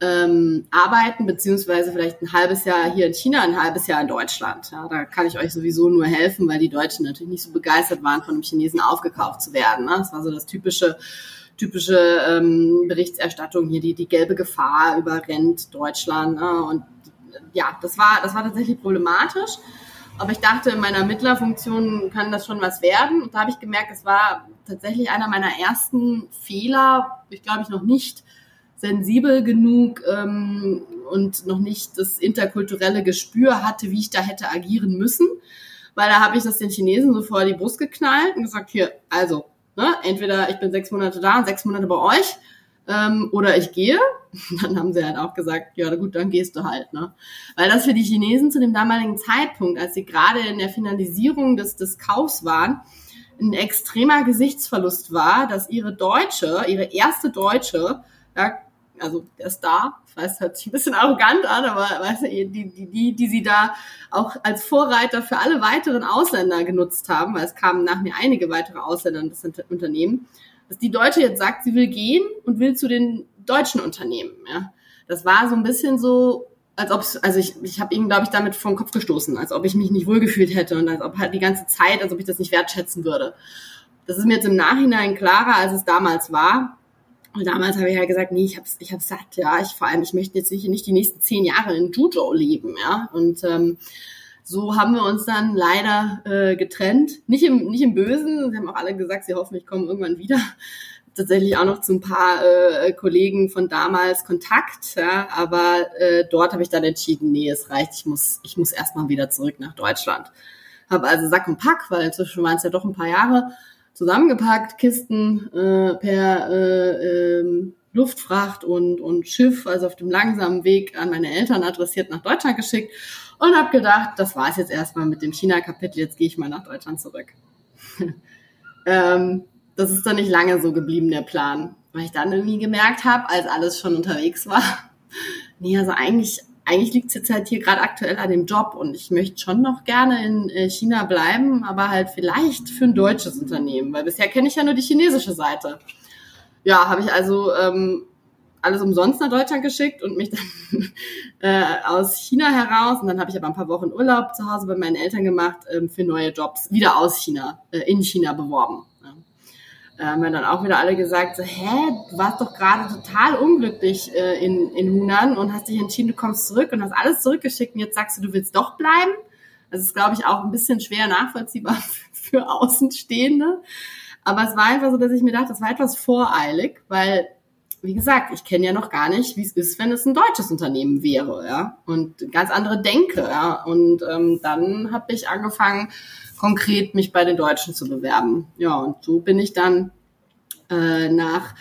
ähm, arbeiten, beziehungsweise vielleicht ein halbes Jahr hier in China, ein halbes Jahr in Deutschland. Ja, da kann ich euch sowieso nur helfen, weil die Deutschen natürlich nicht so begeistert waren, von einem Chinesen aufgekauft zu werden. Ne? Das war so das typische typische ähm, Berichterstattung hier, die, die gelbe Gefahr überrennt Deutschland. Ne? Und ja, das war, das war tatsächlich problematisch. Aber ich dachte, in meiner Mittlerfunktion kann das schon was werden. Und da habe ich gemerkt, es war tatsächlich einer meiner ersten Fehler. Ich glaube, ich noch nicht sensibel genug ähm, und noch nicht das interkulturelle Gespür hatte, wie ich da hätte agieren müssen. Weil da habe ich das den Chinesen so vor die Brust geknallt und gesagt, hier, also, ne, entweder ich bin sechs Monate da und sechs Monate bei euch ähm, oder ich gehe. <laughs> Dann haben sie halt auch gesagt, ja gut, dann gehst du halt. Ne? Weil das für die Chinesen zu dem damaligen Zeitpunkt, als sie gerade in der Finalisierung des, des Kaufs waren, ein extremer Gesichtsverlust war, dass ihre Deutsche, ihre erste Deutsche, ja, also der Star, ich weiß, hört sich ein bisschen arrogant an, aber weißt du, die, die, die, die sie da auch als Vorreiter für alle weiteren Ausländer genutzt haben, weil es kamen nach mir einige weitere Ausländer in das Unternehmen, dass die Deutsche jetzt sagt, sie will gehen und will zu den deutschen Unternehmen. Ja. Das war so ein bisschen so, als ob also ich, ich habe ihn, glaube ich, damit vom Kopf gestoßen, als ob ich mich nicht wohlgefühlt hätte und als ob halt die ganze Zeit, als ob ich das nicht wertschätzen würde. Das ist mir jetzt im Nachhinein klarer, als es damals war. Und damals habe ich ja halt gesagt, nee, ich hab's, ich hab's satt, ja. Ich vor allem, ich möchte jetzt nicht, nicht die nächsten zehn Jahre in Juzhou leben, ja. Und ähm, so haben wir uns dann leider äh, getrennt. Nicht im, nicht im Bösen. Sie haben auch alle gesagt, sie hoffen, ich komme irgendwann wieder. Tatsächlich auch noch zu ein paar äh, Kollegen von damals Kontakt, ja, aber äh, dort habe ich dann entschieden, nee, es reicht, ich muss, ich muss erstmal wieder zurück nach Deutschland. Habe also Sack und Pack, weil inzwischen waren es ja doch ein paar Jahre, zusammengepackt, Kisten äh, per äh, äh, Luftfracht und, und Schiff, also auf dem langsamen Weg an meine Eltern adressiert nach Deutschland geschickt und habe gedacht, das war es jetzt erstmal mit dem China-Kapitel, jetzt gehe ich mal nach Deutschland zurück. <laughs> ähm, das ist dann nicht lange so geblieben, der Plan, weil ich dann irgendwie gemerkt habe, als alles schon unterwegs war, <laughs> nee, also eigentlich eigentlich liegt es jetzt halt hier gerade aktuell an dem Job und ich möchte schon noch gerne in äh, China bleiben, aber halt vielleicht für ein deutsches Unternehmen, weil bisher kenne ich ja nur die chinesische Seite. Ja, habe ich also ähm, alles umsonst nach Deutschland geschickt und mich dann <laughs> äh, aus China heraus und dann habe ich aber ein paar Wochen Urlaub zu Hause bei meinen Eltern gemacht ähm, für neue Jobs wieder aus China äh, in China beworben äh, haben wir dann auch wieder alle gesagt, so, hä, du warst doch gerade total unglücklich äh, in, in Hunan und hast dich entschieden, du kommst zurück und hast alles zurückgeschickt und jetzt sagst du, du willst doch bleiben. Das ist, glaube ich, auch ein bisschen schwer nachvollziehbar <laughs> für Außenstehende. Aber es war einfach so, dass ich mir dachte, das war etwas voreilig, weil, wie gesagt, ich kenne ja noch gar nicht, wie es ist, wenn es ein deutsches Unternehmen wäre, ja. Und ganz andere Denke, ja. Und ähm, dann habe ich angefangen, konkret mich bei den Deutschen zu bewerben. Ja, und so bin ich dann äh, nach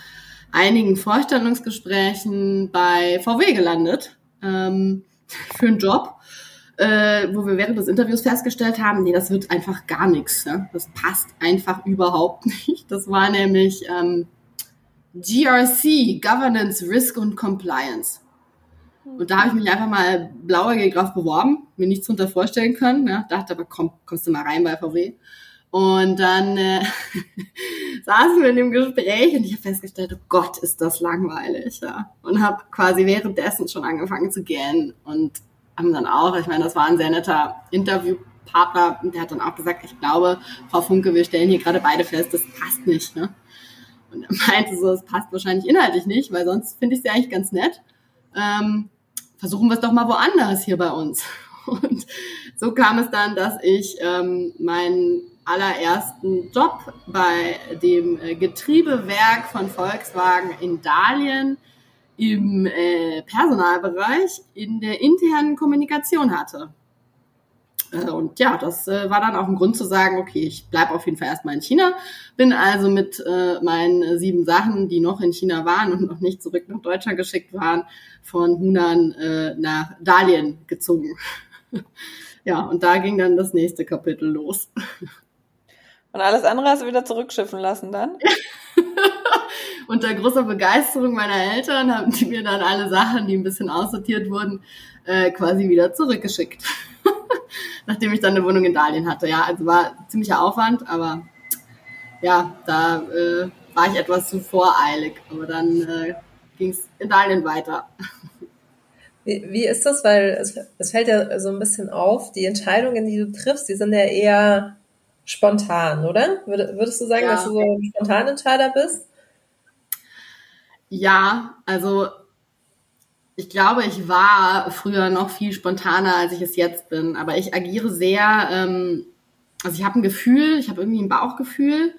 einigen Vorstellungsgesprächen bei VW gelandet ähm, <laughs> für einen Job, äh, wo wir während des Interviews festgestellt haben, nee, das wird einfach gar nichts. Ja? Das passt einfach überhaupt <laughs> nicht. Das war nämlich ähm, GRC, Governance, Risk und Compliance. Und da habe ich mich einfach mal blauäugig drauf beworben, mir nichts drunter vorstellen können. Ja, dachte aber, komm, kommst du mal rein bei VW. Und dann äh, <laughs> saßen wir in dem Gespräch und ich habe festgestellt, oh Gott, ist das langweilig. Ja. Und habe quasi währenddessen schon angefangen zu gähnen und haben dann auch, ich meine, das war ein sehr netter Interviewpartner und der hat dann auch gesagt, ich glaube, Frau Funke, wir stellen hier gerade beide fest, das passt nicht. Ne? Und <laughs> er meinte so, es passt wahrscheinlich inhaltlich nicht, weil sonst finde ich sie eigentlich ganz nett. Ähm, versuchen wir es doch mal woanders hier bei uns. <laughs> Und so kam es dann, dass ich ähm, meinen allerersten Job bei dem äh, Getriebewerk von Volkswagen in Dahlien im äh, Personalbereich in der internen Kommunikation hatte. Äh, und ja, das äh, war dann auch ein Grund zu sagen, okay, ich bleibe auf jeden Fall erstmal in China. Bin also mit äh, meinen sieben Sachen, die noch in China waren und noch nicht zurück nach Deutschland geschickt waren, von Hunan äh, nach Dalien gezogen. <laughs> ja, und da ging dann das nächste Kapitel los. Und alles andere hast du wieder zurückschiffen lassen dann? <laughs> Unter großer Begeisterung meiner Eltern haben die mir dann alle Sachen, die ein bisschen aussortiert wurden, äh, quasi wieder zurückgeschickt. Nachdem ich dann eine Wohnung in Dahlien hatte. Ja, also war ziemlicher Aufwand, aber ja, da äh, war ich etwas zu voreilig. Aber dann äh, ging es in Dahlien weiter. Wie, wie ist das? Weil es, es fällt ja so ein bisschen auf, die Entscheidungen, die du triffst, die sind ja eher spontan, oder? Würdest du sagen, ja. dass du so ein Spontanentscheider bist? Ja, also ich glaube, ich war früher noch viel spontaner, als ich es jetzt bin. Aber ich agiere sehr, ähm, also ich habe ein Gefühl, ich habe irgendwie ein Bauchgefühl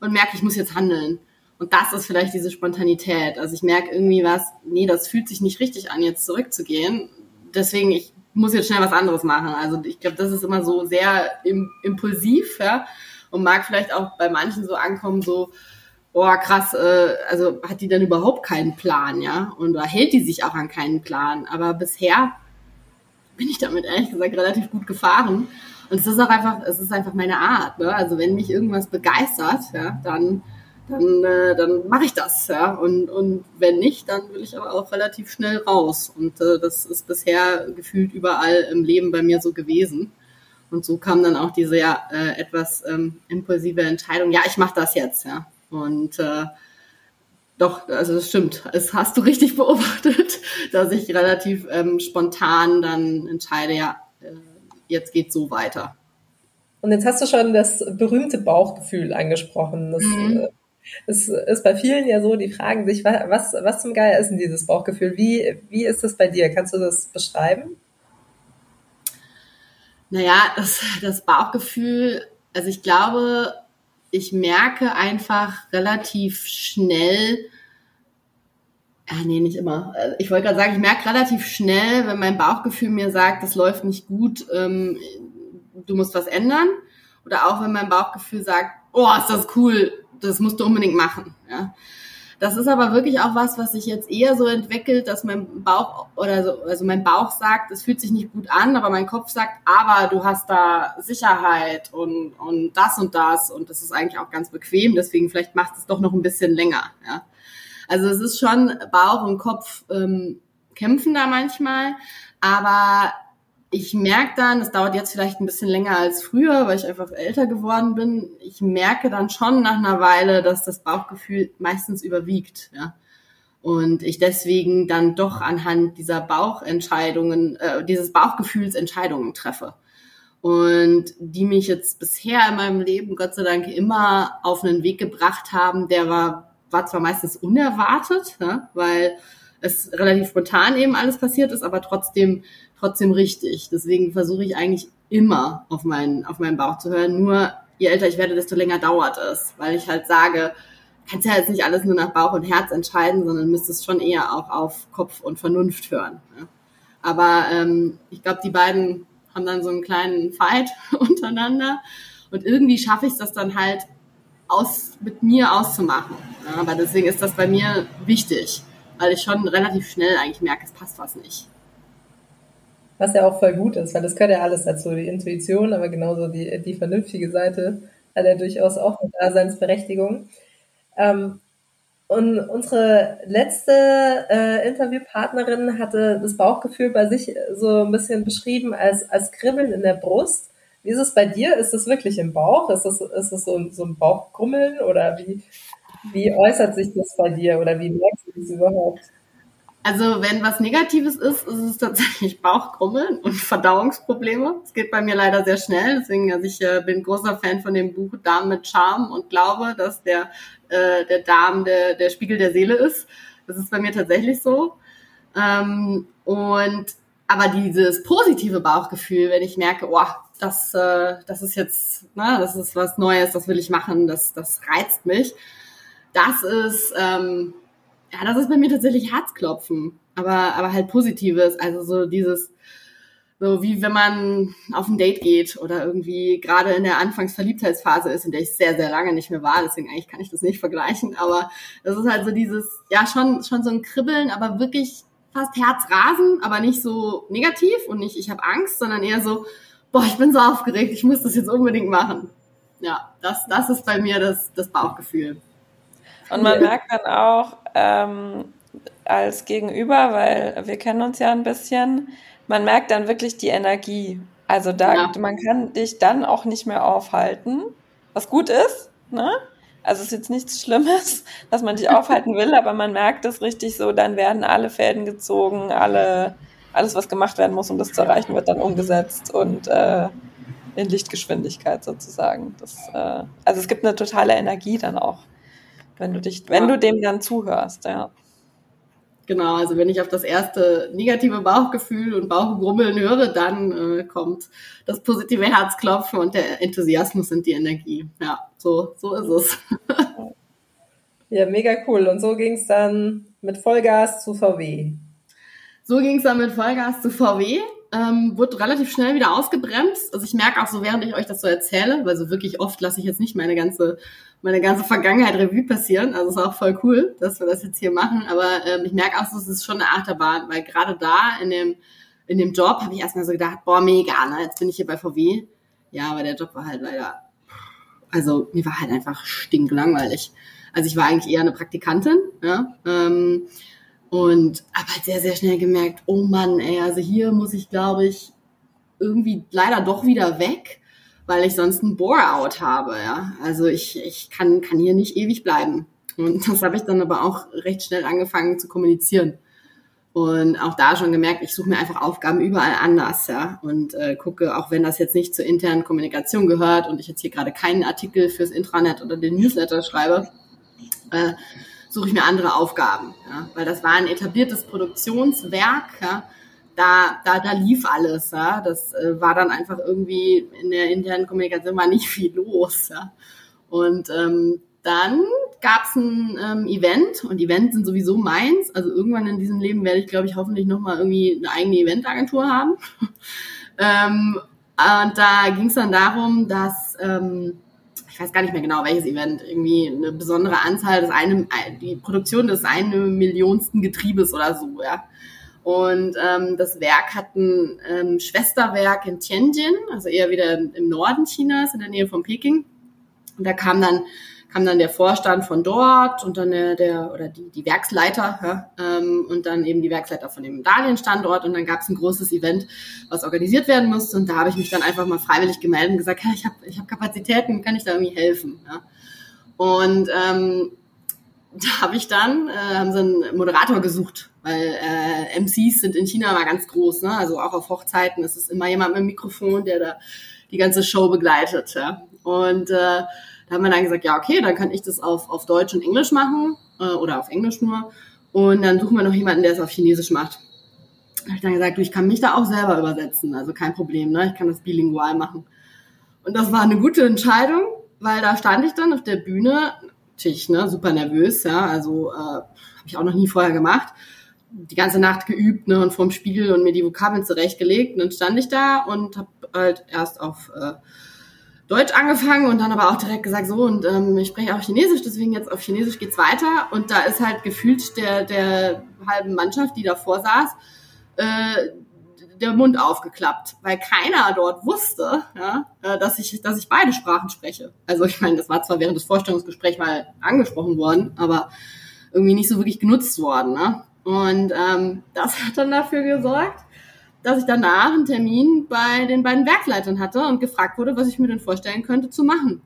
und merke, ich muss jetzt handeln. Und das ist vielleicht diese Spontanität. Also ich merke irgendwie was, nee, das fühlt sich nicht richtig an, jetzt zurückzugehen. Deswegen, ich muss jetzt schnell was anderes machen. Also ich glaube, das ist immer so sehr im, impulsiv, ja. Und mag vielleicht auch bei manchen so ankommen, so, oh krass, äh, also hat die denn überhaupt keinen Plan, ja? Und da hält die sich auch an keinen Plan. Aber bisher bin ich damit ehrlich gesagt relativ gut gefahren. Und es ist auch einfach, es ist einfach meine Art. Ne? Also wenn mich irgendwas begeistert, ja, dann dann, äh, dann mache ich das, ja. Und, und wenn nicht, dann will ich aber auch relativ schnell raus. Und äh, das ist bisher gefühlt überall im Leben bei mir so gewesen. Und so kam dann auch diese ja äh, etwas ähm, impulsive Entscheidung. Ja, ich mache das jetzt, ja. Und äh, doch, also das stimmt. Es hast du richtig <laughs> beobachtet, dass ich relativ ähm, spontan dann entscheide, ja, äh, jetzt geht so weiter. Und jetzt hast du schon das berühmte Bauchgefühl angesprochen. Das, mhm. Äh, es ist bei vielen ja so, die fragen sich, was, was zum Geier ist denn dieses Bauchgefühl? Wie, wie ist das bei dir? Kannst du das beschreiben? Naja, das, das Bauchgefühl, also ich glaube, ich merke einfach relativ schnell, ja, nee, nicht immer. Ich wollte gerade sagen, ich merke relativ schnell, wenn mein Bauchgefühl mir sagt, das läuft nicht gut, ähm, du musst was ändern. Oder auch wenn mein Bauchgefühl sagt, oh, ist das cool, das musst du unbedingt machen. Ja. Das ist aber wirklich auch was, was sich jetzt eher so entwickelt, dass mein Bauch oder so, also mein Bauch sagt, es fühlt sich nicht gut an, aber mein Kopf sagt, aber du hast da Sicherheit und, und das und das und das ist eigentlich auch ganz bequem, deswegen vielleicht macht es doch noch ein bisschen länger. Ja. Also es ist schon Bauch und Kopf ähm, kämpfen da manchmal, aber ich merke dann, es dauert jetzt vielleicht ein bisschen länger als früher, weil ich einfach älter geworden bin. Ich merke dann schon nach einer Weile, dass das Bauchgefühl meistens überwiegt, ja. Und ich deswegen dann doch anhand dieser Bauchentscheidungen, äh, dieses Bauchgefühls Entscheidungen treffe. Und die mich jetzt bisher in meinem Leben Gott sei Dank immer auf einen Weg gebracht haben, der war, war zwar meistens unerwartet, ja, weil es relativ spontan eben alles passiert ist, aber trotzdem trotzdem richtig. Deswegen versuche ich eigentlich immer auf meinen, auf meinen Bauch zu hören. Nur je älter ich werde, desto länger dauert es, weil ich halt sage, kannst ja jetzt nicht alles nur nach Bauch und Herz entscheiden, sondern müsstest schon eher auch auf Kopf und Vernunft hören. Ne? Aber ähm, ich glaube, die beiden haben dann so einen kleinen Fight <laughs> untereinander und irgendwie schaffe ich das dann halt aus, mit mir auszumachen. Ja, aber deswegen ist das bei mir wichtig, weil ich schon relativ schnell eigentlich merke, es passt was nicht. Was ja auch voll gut ist, weil das gehört ja alles dazu, die Intuition, aber genauso die, die vernünftige Seite hat ja durchaus auch eine Daseinsberechtigung. Ähm, und unsere letzte äh, Interviewpartnerin hatte das Bauchgefühl bei sich so ein bisschen beschrieben als, als Kribbeln in der Brust. Wie ist es bei dir? Ist es wirklich im Bauch? Ist es, ist so, so ein Bauchgrummeln oder wie, wie äußert sich das bei dir oder wie merkst du das überhaupt? Also wenn was Negatives ist, ist es tatsächlich <laughs> Bauchkrummeln und Verdauungsprobleme. Es geht bei mir leider sehr schnell. Deswegen, also ich äh, bin großer Fan von dem Buch Darm mit Charme und glaube, dass der, äh, der Darm der, der Spiegel der Seele ist. Das ist bei mir tatsächlich so. Ähm, und aber dieses positive Bauchgefühl, wenn ich merke, oh, das, äh, das ist jetzt, ne, das ist was Neues, das will ich machen, das, das reizt mich. Das ist ähm, ja, das ist bei mir tatsächlich Herzklopfen, aber, aber halt positives, also so dieses, so wie wenn man auf ein Date geht oder irgendwie gerade in der Anfangsverliebtheitsphase ist, in der ich sehr, sehr lange nicht mehr war, deswegen eigentlich kann ich das nicht vergleichen, aber das ist halt so dieses, ja, schon, schon so ein Kribbeln, aber wirklich fast Herzrasen, aber nicht so negativ und nicht, ich habe Angst, sondern eher so, boah, ich bin so aufgeregt, ich muss das jetzt unbedingt machen. Ja, das, das ist bei mir das, das Bauchgefühl. Und man merkt dann auch ähm, als Gegenüber, weil wir kennen uns ja ein bisschen, man merkt dann wirklich die Energie. Also da, ja. man kann dich dann auch nicht mehr aufhalten, was gut ist, ne? Also es ist jetzt nichts Schlimmes, <laughs> dass man dich aufhalten will, aber man merkt es richtig so, dann werden alle Fäden gezogen, alle, alles, was gemacht werden muss, um das zu erreichen, wird dann umgesetzt und äh, in Lichtgeschwindigkeit sozusagen. Das, äh, also es gibt eine totale Energie dann auch, wenn du dich, wenn du dem dann zuhörst, ja. Genau, also wenn ich auf das erste negative Bauchgefühl und Bauchgrummeln höre, dann äh, kommt das positive Herzklopfen und der Enthusiasmus und die Energie. Ja, so, so ist es. <laughs> ja, mega cool. Und so ging es dann mit Vollgas zu VW. So ging es dann mit Vollgas zu VW ähm, wurde relativ schnell wieder ausgebremst. Also ich merke auch so, während ich euch das so erzähle, weil so wirklich oft lasse ich jetzt nicht meine ganze, meine ganze Vergangenheit Revue passieren. Also ist auch voll cool, dass wir das jetzt hier machen. Aber ähm, ich merke auch, so, es ist schon eine Achterbahn, weil gerade da in dem, in dem Job habe ich erstmal so gedacht, boah, mega, ne? jetzt bin ich hier bei VW. Ja, aber der Job war halt leider, also mir war halt einfach stinklangweilig. Also ich war eigentlich eher eine Praktikantin, ja. Ähm, und habe halt sehr, sehr schnell gemerkt, oh Mann, ey, also hier muss ich, glaube ich, irgendwie leider doch wieder weg, weil ich sonst ein Bore-out habe, ja. Also ich, ich kann, kann hier nicht ewig bleiben. Und <laughs> das habe ich dann aber auch recht schnell angefangen zu kommunizieren. Und auch da schon gemerkt, ich suche mir einfach Aufgaben überall anders, ja. Und äh, gucke, auch wenn das jetzt nicht zur internen Kommunikation gehört und ich jetzt hier gerade keinen Artikel fürs Intranet oder den Newsletter schreibe, äh, suche ich mir andere Aufgaben, ja? weil das war ein etabliertes Produktionswerk, ja? da, da, da lief alles, ja? das äh, war dann einfach irgendwie in der internen Kommunikation war nicht viel los. Ja? Und ähm, dann gab es ein ähm, Event und Events sind sowieso meins. Also irgendwann in diesem Leben werde ich, glaube ich, hoffentlich nochmal irgendwie eine eigene Eventagentur haben. <laughs> ähm, und da ging es dann darum, dass ähm, ich weiß gar nicht mehr genau welches Event, irgendwie eine besondere Anzahl des einen, die Produktion des einen Millionsten Getriebes oder so, ja. Und ähm, das Werk hat ein ähm, Schwesterwerk in Tianjin, also eher wieder im Norden Chinas, in der Nähe von Peking. Und da kam dann kam dann der Vorstand von dort und dann der, der oder die, die Werksleiter ja, ähm, und dann eben die Werksleiter von dem Dahlienstandort und dann gab es ein großes Event, was organisiert werden musste und da habe ich mich dann einfach mal freiwillig gemeldet und gesagt, ja, ich habe ich hab Kapazitäten, kann ich da irgendwie helfen? Ja? Und ähm, <laughs> da habe ich dann, äh, haben sie einen Moderator gesucht, weil äh, MCs sind in China mal ganz groß, ne? also auch auf Hochzeiten ist es immer jemand mit dem Mikrofon, der da die ganze Show begleitet. Ja? Und äh, da haben wir dann gesagt, ja, okay, dann kann ich das auf, auf Deutsch und Englisch machen äh, oder auf Englisch nur. Und dann suchen wir noch jemanden, der es auf Chinesisch macht. Da habe ich dann gesagt, du, ich kann mich da auch selber übersetzen, also kein Problem, ne? ich kann das bilingual machen. Und das war eine gute Entscheidung, weil da stand ich dann auf der Bühne, natürlich ne, super nervös, ja, also äh, habe ich auch noch nie vorher gemacht die ganze Nacht geübt ne, und vorm Spiegel und mir die Vokabeln zurechtgelegt. Und dann stand ich da und habe halt erst auf äh, Deutsch angefangen und dann aber auch direkt gesagt, so, und ähm, ich spreche auch Chinesisch, deswegen jetzt auf Chinesisch geht's weiter. Und da ist halt gefühlt der, der halben Mannschaft, die davor saß, äh, der Mund aufgeklappt, weil keiner dort wusste, ja, äh, dass ich, dass ich beide Sprachen spreche. Also ich meine, das war zwar während des Vorstellungsgesprächs mal angesprochen worden, aber irgendwie nicht so wirklich genutzt worden. Ne? Und ähm, das hat dann dafür gesorgt, dass ich danach einen Termin bei den beiden Werksleitern hatte und gefragt wurde, was ich mir denn vorstellen könnte zu machen.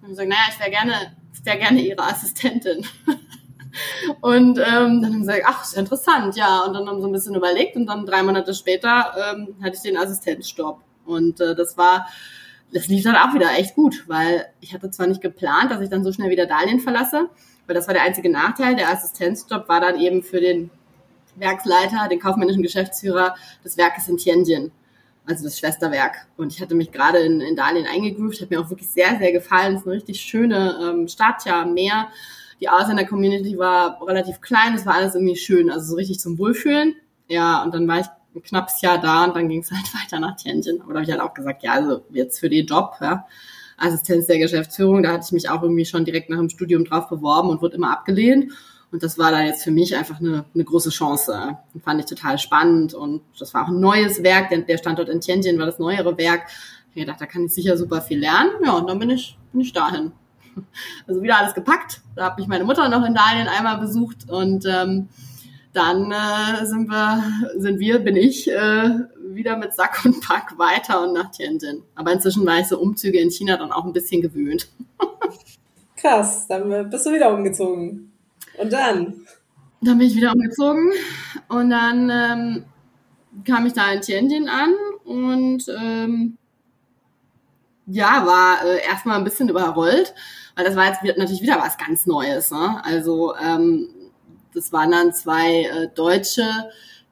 Und ich gesagt, naja, ich wäre gerne, ich wäre gerne ihre Assistentin. <laughs> und ähm, dann haben sie gesagt, ach, ist interessant, ja. Und dann haben sie ein bisschen überlegt und dann drei Monate später ähm, hatte ich den Assistenzstopp. Und äh, das war, das lief dann auch wieder echt gut, weil ich hatte zwar nicht geplant, dass ich dann so schnell wieder Darlehen verlasse, weil das war der einzige Nachteil. Der Assistenzjob war dann eben für den Werksleiter, den kaufmännischen Geschäftsführer des Werkes in Tianjin, also das Schwesterwerk. Und ich hatte mich gerade in, in Darlehen eingegroovt, hat mir auch wirklich sehr, sehr gefallen. Es ist eine richtig schöne ähm, Stadt, ja, Meer. Die Ausländer-Community war relativ klein, es war alles irgendwie schön, also so richtig zum Wohlfühlen. Ja, und dann war ich ein knappes Jahr da und dann ging es <laughs> halt weiter nach Tianjin. Aber da habe ich halt auch gesagt, ja, also jetzt für den Job, ja, Assistenz der Geschäftsführung, da hatte ich mich auch irgendwie schon direkt nach dem Studium drauf beworben und wurde immer abgelehnt. Und das war da jetzt für mich einfach eine, eine große Chance. Und fand ich total spannend. Und das war auch ein neues Werk, denn der Standort in Tianjin war das neuere Werk. Ich habe gedacht, da kann ich sicher super viel lernen. Ja, und dann bin ich, bin ich dahin. <laughs> Also wieder alles gepackt. Da habe ich meine Mutter noch in Dalien einmal besucht und ähm, dann äh, sind wir, sind wir, bin ich äh, wieder mit Sack und Pack weiter und nach Tianjin. Aber inzwischen war ich so Umzüge in China dann auch ein bisschen gewöhnt. <laughs> Krass, dann bist du wieder umgezogen. Und dann? Dann bin ich wieder umgezogen und dann ähm, kam ich da in Tianjin an und ähm, ja, war äh, erstmal ein bisschen überrollt, weil das war jetzt natürlich wieder was ganz Neues. Ne? Also ähm, das waren dann zwei äh, Deutsche,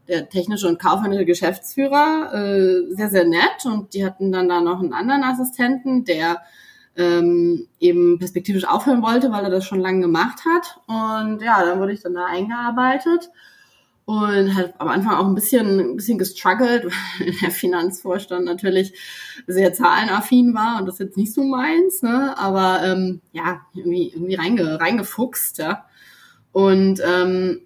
der technische und kaufmännische Geschäftsführer, äh, sehr, sehr nett. Und die hatten dann da noch einen anderen Assistenten, der ähm, eben perspektivisch aufhören wollte, weil er das schon lange gemacht hat. Und ja, dann wurde ich dann da eingearbeitet und hat am Anfang auch ein bisschen, ein bisschen gestruggelt, <laughs> weil der Finanzvorstand natürlich sehr zahlenaffin war und das jetzt nicht so meins, ne? aber ähm, ja, irgendwie, irgendwie reinge, reingefuchst, ja. Und ähm,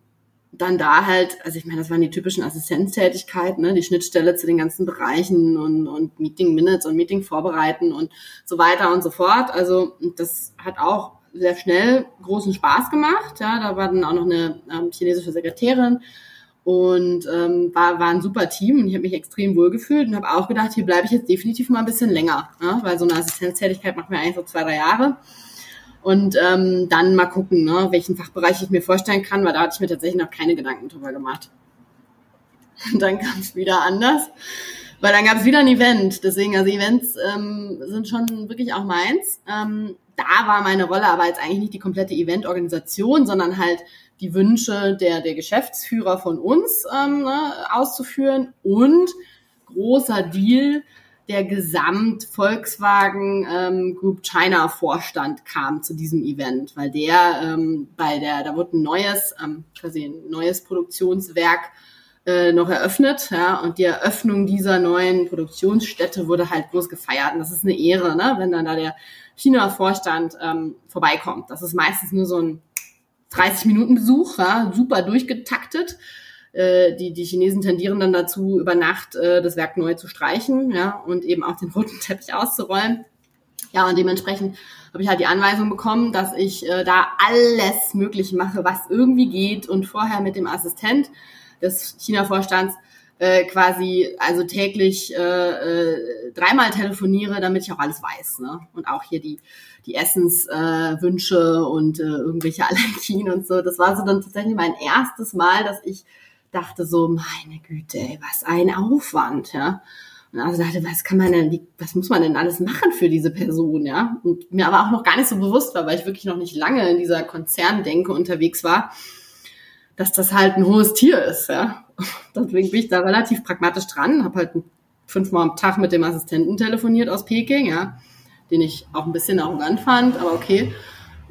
dann da halt, also ich meine, das waren die typischen Assistenztätigkeiten, ne? die Schnittstelle zu den ganzen Bereichen und, und Meeting Minutes und Meeting vorbereiten und so weiter und so fort. Also das hat auch sehr schnell großen Spaß gemacht. Ja, da war dann auch noch eine ähm, chinesische Sekretärin und ähm, war, war ein super Team und ich habe mich extrem wohl gefühlt und habe auch gedacht, hier bleibe ich jetzt definitiv mal ein bisschen länger, ja? weil so eine Assistenztätigkeit macht mir eigentlich so zwei, drei Jahre. Und ähm, dann mal gucken, ne, welchen Fachbereich ich mir vorstellen kann, weil da hatte ich mir tatsächlich noch keine Gedanken drüber gemacht. Und dann kam es wieder anders, weil dann gab es wieder ein Event. Deswegen, also Events ähm, sind schon wirklich auch meins. Ähm, da war meine Rolle aber jetzt eigentlich nicht die komplette Eventorganisation, sondern halt die Wünsche der, der Geschäftsführer von uns ähm, ne, auszuführen und großer Deal, der Gesamt Volkswagen ähm, Group China Vorstand kam zu diesem Event, weil der ähm, bei der, da wurde ein neues, ähm, quasi ein neues Produktionswerk äh, noch eröffnet, ja, und die Eröffnung dieser neuen Produktionsstätte wurde halt groß gefeiert. Und das ist eine Ehre, ne, wenn dann da der China-Vorstand ähm, vorbeikommt. Das ist meistens nur so ein 30-Minuten-Besuch, ja, super durchgetaktet. Äh, die, die Chinesen tendieren dann dazu, über Nacht äh, das Werk neu zu streichen ja, und eben auch den roten Teppich auszurollen. Ja, und dementsprechend habe ich halt die Anweisung bekommen, dass ich äh, da alles Mögliche mache, was irgendwie geht und vorher mit dem Assistent des China-Vorstands äh, quasi also täglich äh, äh, dreimal telefoniere, damit ich auch alles weiß. Ne? Und auch hier die, die Essenswünsche äh, und äh, irgendwelche <laughs> Allergien und so. Das war so dann tatsächlich mein erstes Mal, dass ich dachte so, meine Güte, ey, was ein Aufwand, ja. Und also dachte, was kann man denn, was muss man denn alles machen für diese Person, ja? Und mir aber auch noch gar nicht so bewusst war, weil ich wirklich noch nicht lange in dieser Konzerndenke unterwegs war, dass das halt ein hohes Tier ist, ja. <laughs> Deswegen bin ich da relativ pragmatisch dran, habe halt fünfmal am Tag mit dem Assistenten telefoniert aus Peking, ja, den ich auch ein bisschen arrogant fand, aber okay.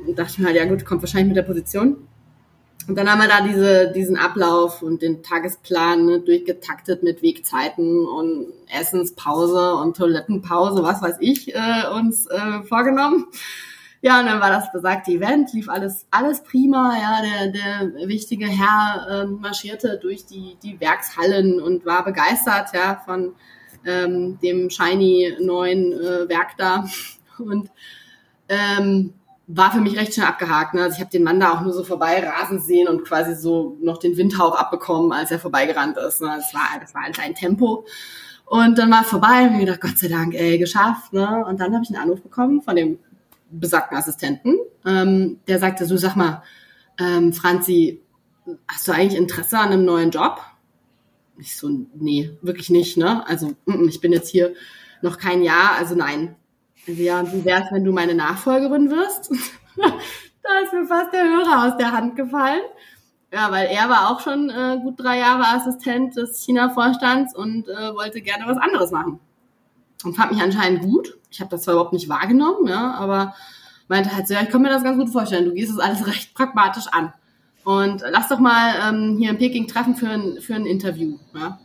Und dachte mir halt, ja gut, kommt wahrscheinlich mit der Position. Und dann haben wir da diese, diesen Ablauf und den Tagesplan ne, durchgetaktet mit Wegzeiten und Essenspause und Toilettenpause, was weiß ich, äh, uns äh, vorgenommen. Ja, und dann war das besagte Event, lief alles, alles prima. Ja, der, der wichtige Herr äh, marschierte durch die, die Werkshallen und war begeistert ja, von ähm, dem shiny neuen äh, Werk da. <laughs> Und ähm, war für mich recht schnell abgehakt. Ne? Also ich habe den Mann da auch nur so vorbei rasen sehen und quasi so noch den Windhauch abbekommen, als er vorbeigerannt ist. Ne? Das war, das war halt ein Tempo. Und dann war vorbei und mir gedacht, Gott sei Dank, ey, geschafft. Ne? Und dann habe ich einen Anruf bekommen von dem besagten Assistenten. Ähm, der sagte so, sag mal, ähm, Franzi, hast du eigentlich Interesse an einem neuen Job? Ich so, nee, wirklich nicht. Ne? Also mm, ich bin jetzt hier noch kein Jahr, also nein, ja, wie wär's, wenn du meine Nachfolgerin wirst? <laughs> da ist mir fast der Hörer aus der Hand gefallen. Ja, weil er war auch schon äh, gut drei Jahre Assistent des China-Vorstands und äh, wollte gerne was anderes machen. Und fand mich anscheinend gut. Ich habe das zwar überhaupt nicht wahrgenommen, ja, aber meinte halt so, ja, ich kann mir das ganz gut vorstellen. Du gehst das alles <laughs> recht pragmatisch an. Und lass doch mal ähm, hier in Peking treffen für ein, für ein Interview. Ja?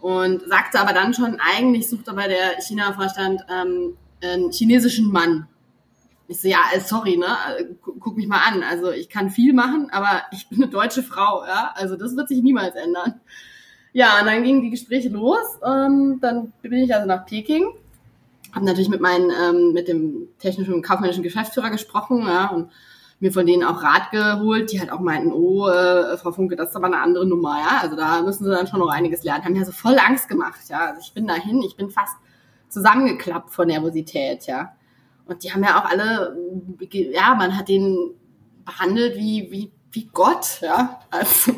Und sagte aber dann schon, eigentlich sucht aber der China-Vorstand ähm, einen chinesischen Mann. Ich so, ja, äh, sorry, ne, äh, guck mich mal an. Also ich kann viel machen, aber ich bin eine deutsche Frau, ja. Also das wird sich niemals ändern. Ja, und dann gingen die Gespräche los. Ähm, dann bin ich also nach Peking. Habe natürlich mit meinem, ähm, mit dem technischen und kaufmännischen Geschäftsführer gesprochen, ja, und mir von denen auch Rat geholt, die halt auch meinten, oh, äh, Frau Funke, das ist aber eine andere Nummer, ja. Also da müssen sie dann schon noch einiges lernen. Haben ja so voll Angst gemacht, ja. Also ich bin dahin, ich bin fast zusammengeklappt vor Nervosität, ja. Und die haben ja auch alle, ja, man hat den behandelt wie, wie, wie Gott, ja. Also,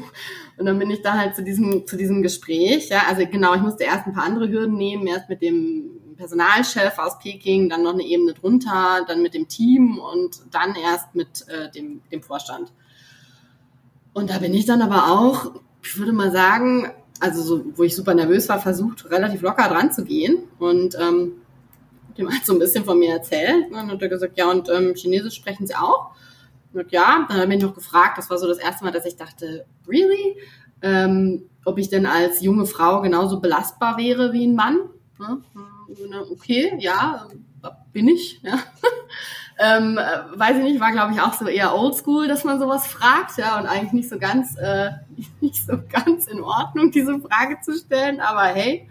und dann bin ich da halt zu diesem, zu diesem Gespräch, ja. Also genau, ich musste erst ein paar andere Hürden nehmen, erst mit dem Personalchef aus Peking, dann noch eine Ebene drunter, dann mit dem Team und dann erst mit äh, dem, dem Vorstand. Und da bin ich dann aber auch, ich würde mal sagen, also so, wo ich super nervös war, versucht, relativ locker dran zu gehen und ähm, dem hat so ein bisschen von mir erzählt. Und dann hat er gesagt, ja, und ähm, Chinesisch sprechen Sie auch? Und ja, dann habe ich noch gefragt, das war so das erste Mal, dass ich dachte, really? Ähm, ob ich denn als junge Frau genauso belastbar wäre wie ein Mann? Ja, okay, ja, bin ich. Ja. <laughs> ähm, weiß ich nicht, war glaube ich auch so eher oldschool, dass man sowas fragt, ja, und eigentlich nicht so ganz, äh, <laughs> nicht so ganz in Ordnung, diese Frage zu stellen, aber hey.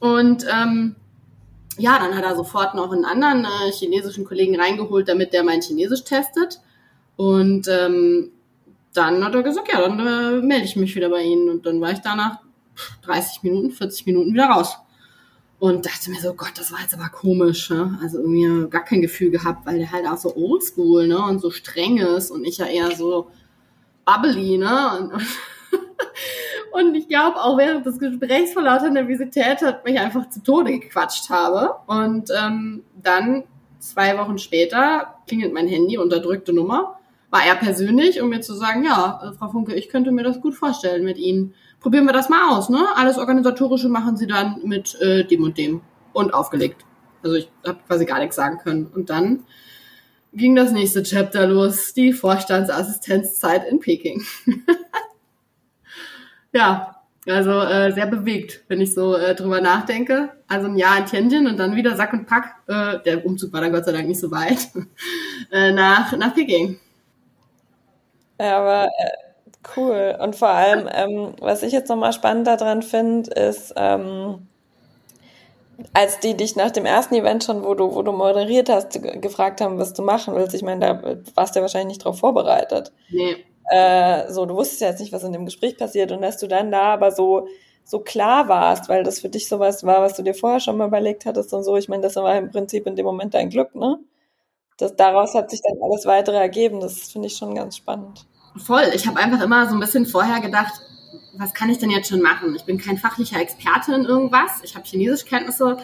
Und ähm, ja, dann hat er sofort noch einen anderen äh, chinesischen Kollegen reingeholt, damit der mein Chinesisch testet. Und ähm, dann hat er gesagt, ja, dann äh, melde ich mich wieder bei Ihnen. Und dann war ich da nach 30 Minuten, 40 Minuten wieder raus. Und dachte mir so, Gott, das war jetzt aber komisch. Ne? Also irgendwie gar kein Gefühl gehabt, weil der halt auch so oldschool ne? und so streng ist und ich ja eher so bubbly. Ne? Und, <laughs> Und ich glaube, auch während des Gesprächs vor lauter Nervosität hat mich einfach zu Tode gequatscht habe. Und ähm, dann, zwei Wochen später, klingelt mein Handy, unterdrückte Nummer. War er persönlich, um mir zu sagen, ja, äh, Frau Funke, ich könnte mir das gut vorstellen mit Ihnen. Probieren wir das mal aus, ne? Alles Organisatorische machen Sie dann mit äh, dem und dem. Und aufgelegt. Also ich habe quasi gar nichts sagen können. Und dann ging das nächste Chapter los, die Vorstandsassistenzzeit in Peking. <laughs> Ja, also äh, sehr bewegt, wenn ich so äh, drüber nachdenke. Also ein Jahr in Tianjin und dann wieder Sack und Pack. Äh, der Umzug war dann Gott sei Dank nicht so weit. <laughs> äh, nach, nach Peking. Ja, aber äh, cool. Und vor allem, <laughs> ähm, was ich jetzt nochmal spannend daran finde, ist, ähm, als die dich nach dem ersten Event schon, wo du, wo du moderiert hast, gefragt haben, was du machen willst, ich meine, da warst du ja wahrscheinlich nicht drauf vorbereitet. Nee. Äh, so, du wusstest ja jetzt nicht, was in dem Gespräch passiert und dass du dann da aber so so klar warst, weil das für dich sowas war, was du dir vorher schon mal überlegt hattest und so. Ich meine, das war im Prinzip in dem Moment dein Glück, ne? Das, daraus hat sich dann alles weitere ergeben. Das finde ich schon ganz spannend. Voll. Ich habe einfach immer so ein bisschen vorher gedacht, was kann ich denn jetzt schon machen? Ich bin kein fachlicher Experte in irgendwas. Ich habe Chinesischkenntnisse.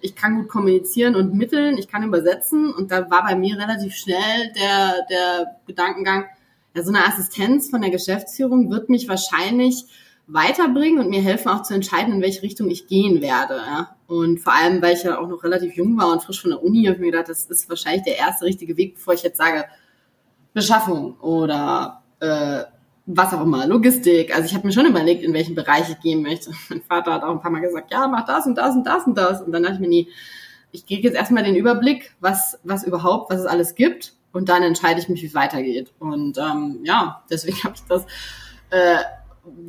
Ich kann gut kommunizieren und mitteln. Ich kann übersetzen. Und da war bei mir relativ schnell der, der Gedankengang, ja, so eine Assistenz von der Geschäftsführung wird mich wahrscheinlich weiterbringen und mir helfen auch zu entscheiden, in welche Richtung ich gehen werde. Ja. Und vor allem, weil ich ja auch noch relativ jung war und frisch von der Uni, habe ich mir gedacht, das ist wahrscheinlich der erste richtige Weg, bevor ich jetzt sage, Beschaffung oder äh, was auch immer, Logistik. Also ich habe mir schon überlegt, in welchen Bereich ich gehen möchte. <laughs> Mein Vater hat auch ein paar Mal gesagt, ja, mach das und das und das und das. Und dann dachte ich mir, nee, ich gehe jetzt erstmal den Überblick, was, was überhaupt, was es alles gibt und dann entscheide ich mich, wie es weitergeht. Und ähm, ja, deswegen <laughs> habe ich das äh,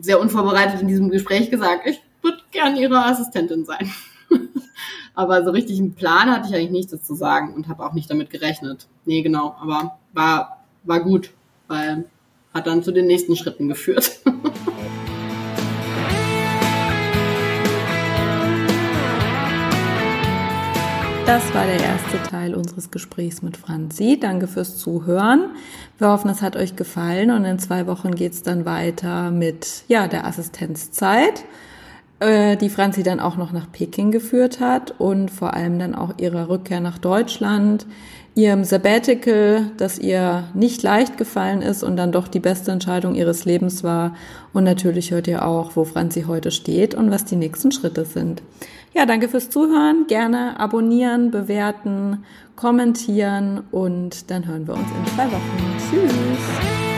sehr unvorbereitet in diesem Gespräch gesagt. Ich würde gern Ihre Assistentin sein. <laughs> aber so richtig einen Plan hatte ich eigentlich nicht, das zu sagen und habe auch nicht damit gerechnet. Nee, genau, aber war, war gut, weil hat dann zu den nächsten Schritten geführt. Das war der erste Teil unseres Gesprächs mit Franzi. Danke fürs Zuhören. Wir hoffen, es hat euch gefallen und in zwei Wochen geht es dann weiter mit ja, der Assistenzzeit, äh, die Franzi dann auch noch nach Peking geführt hat und vor allem dann auch ihrer Rückkehr nach Deutschland, ihrem Sabbatical, das ihr nicht leicht gefallen ist und dann doch die beste Entscheidung ihres Lebens war. Und natürlich hört ihr auch, wo Franzi heute steht und was die nächsten Schritte sind. Ja, danke fürs Zuhören. Gerne abonnieren, bewerten, kommentieren und dann hören wir uns in zwei Wochen. Tschüss.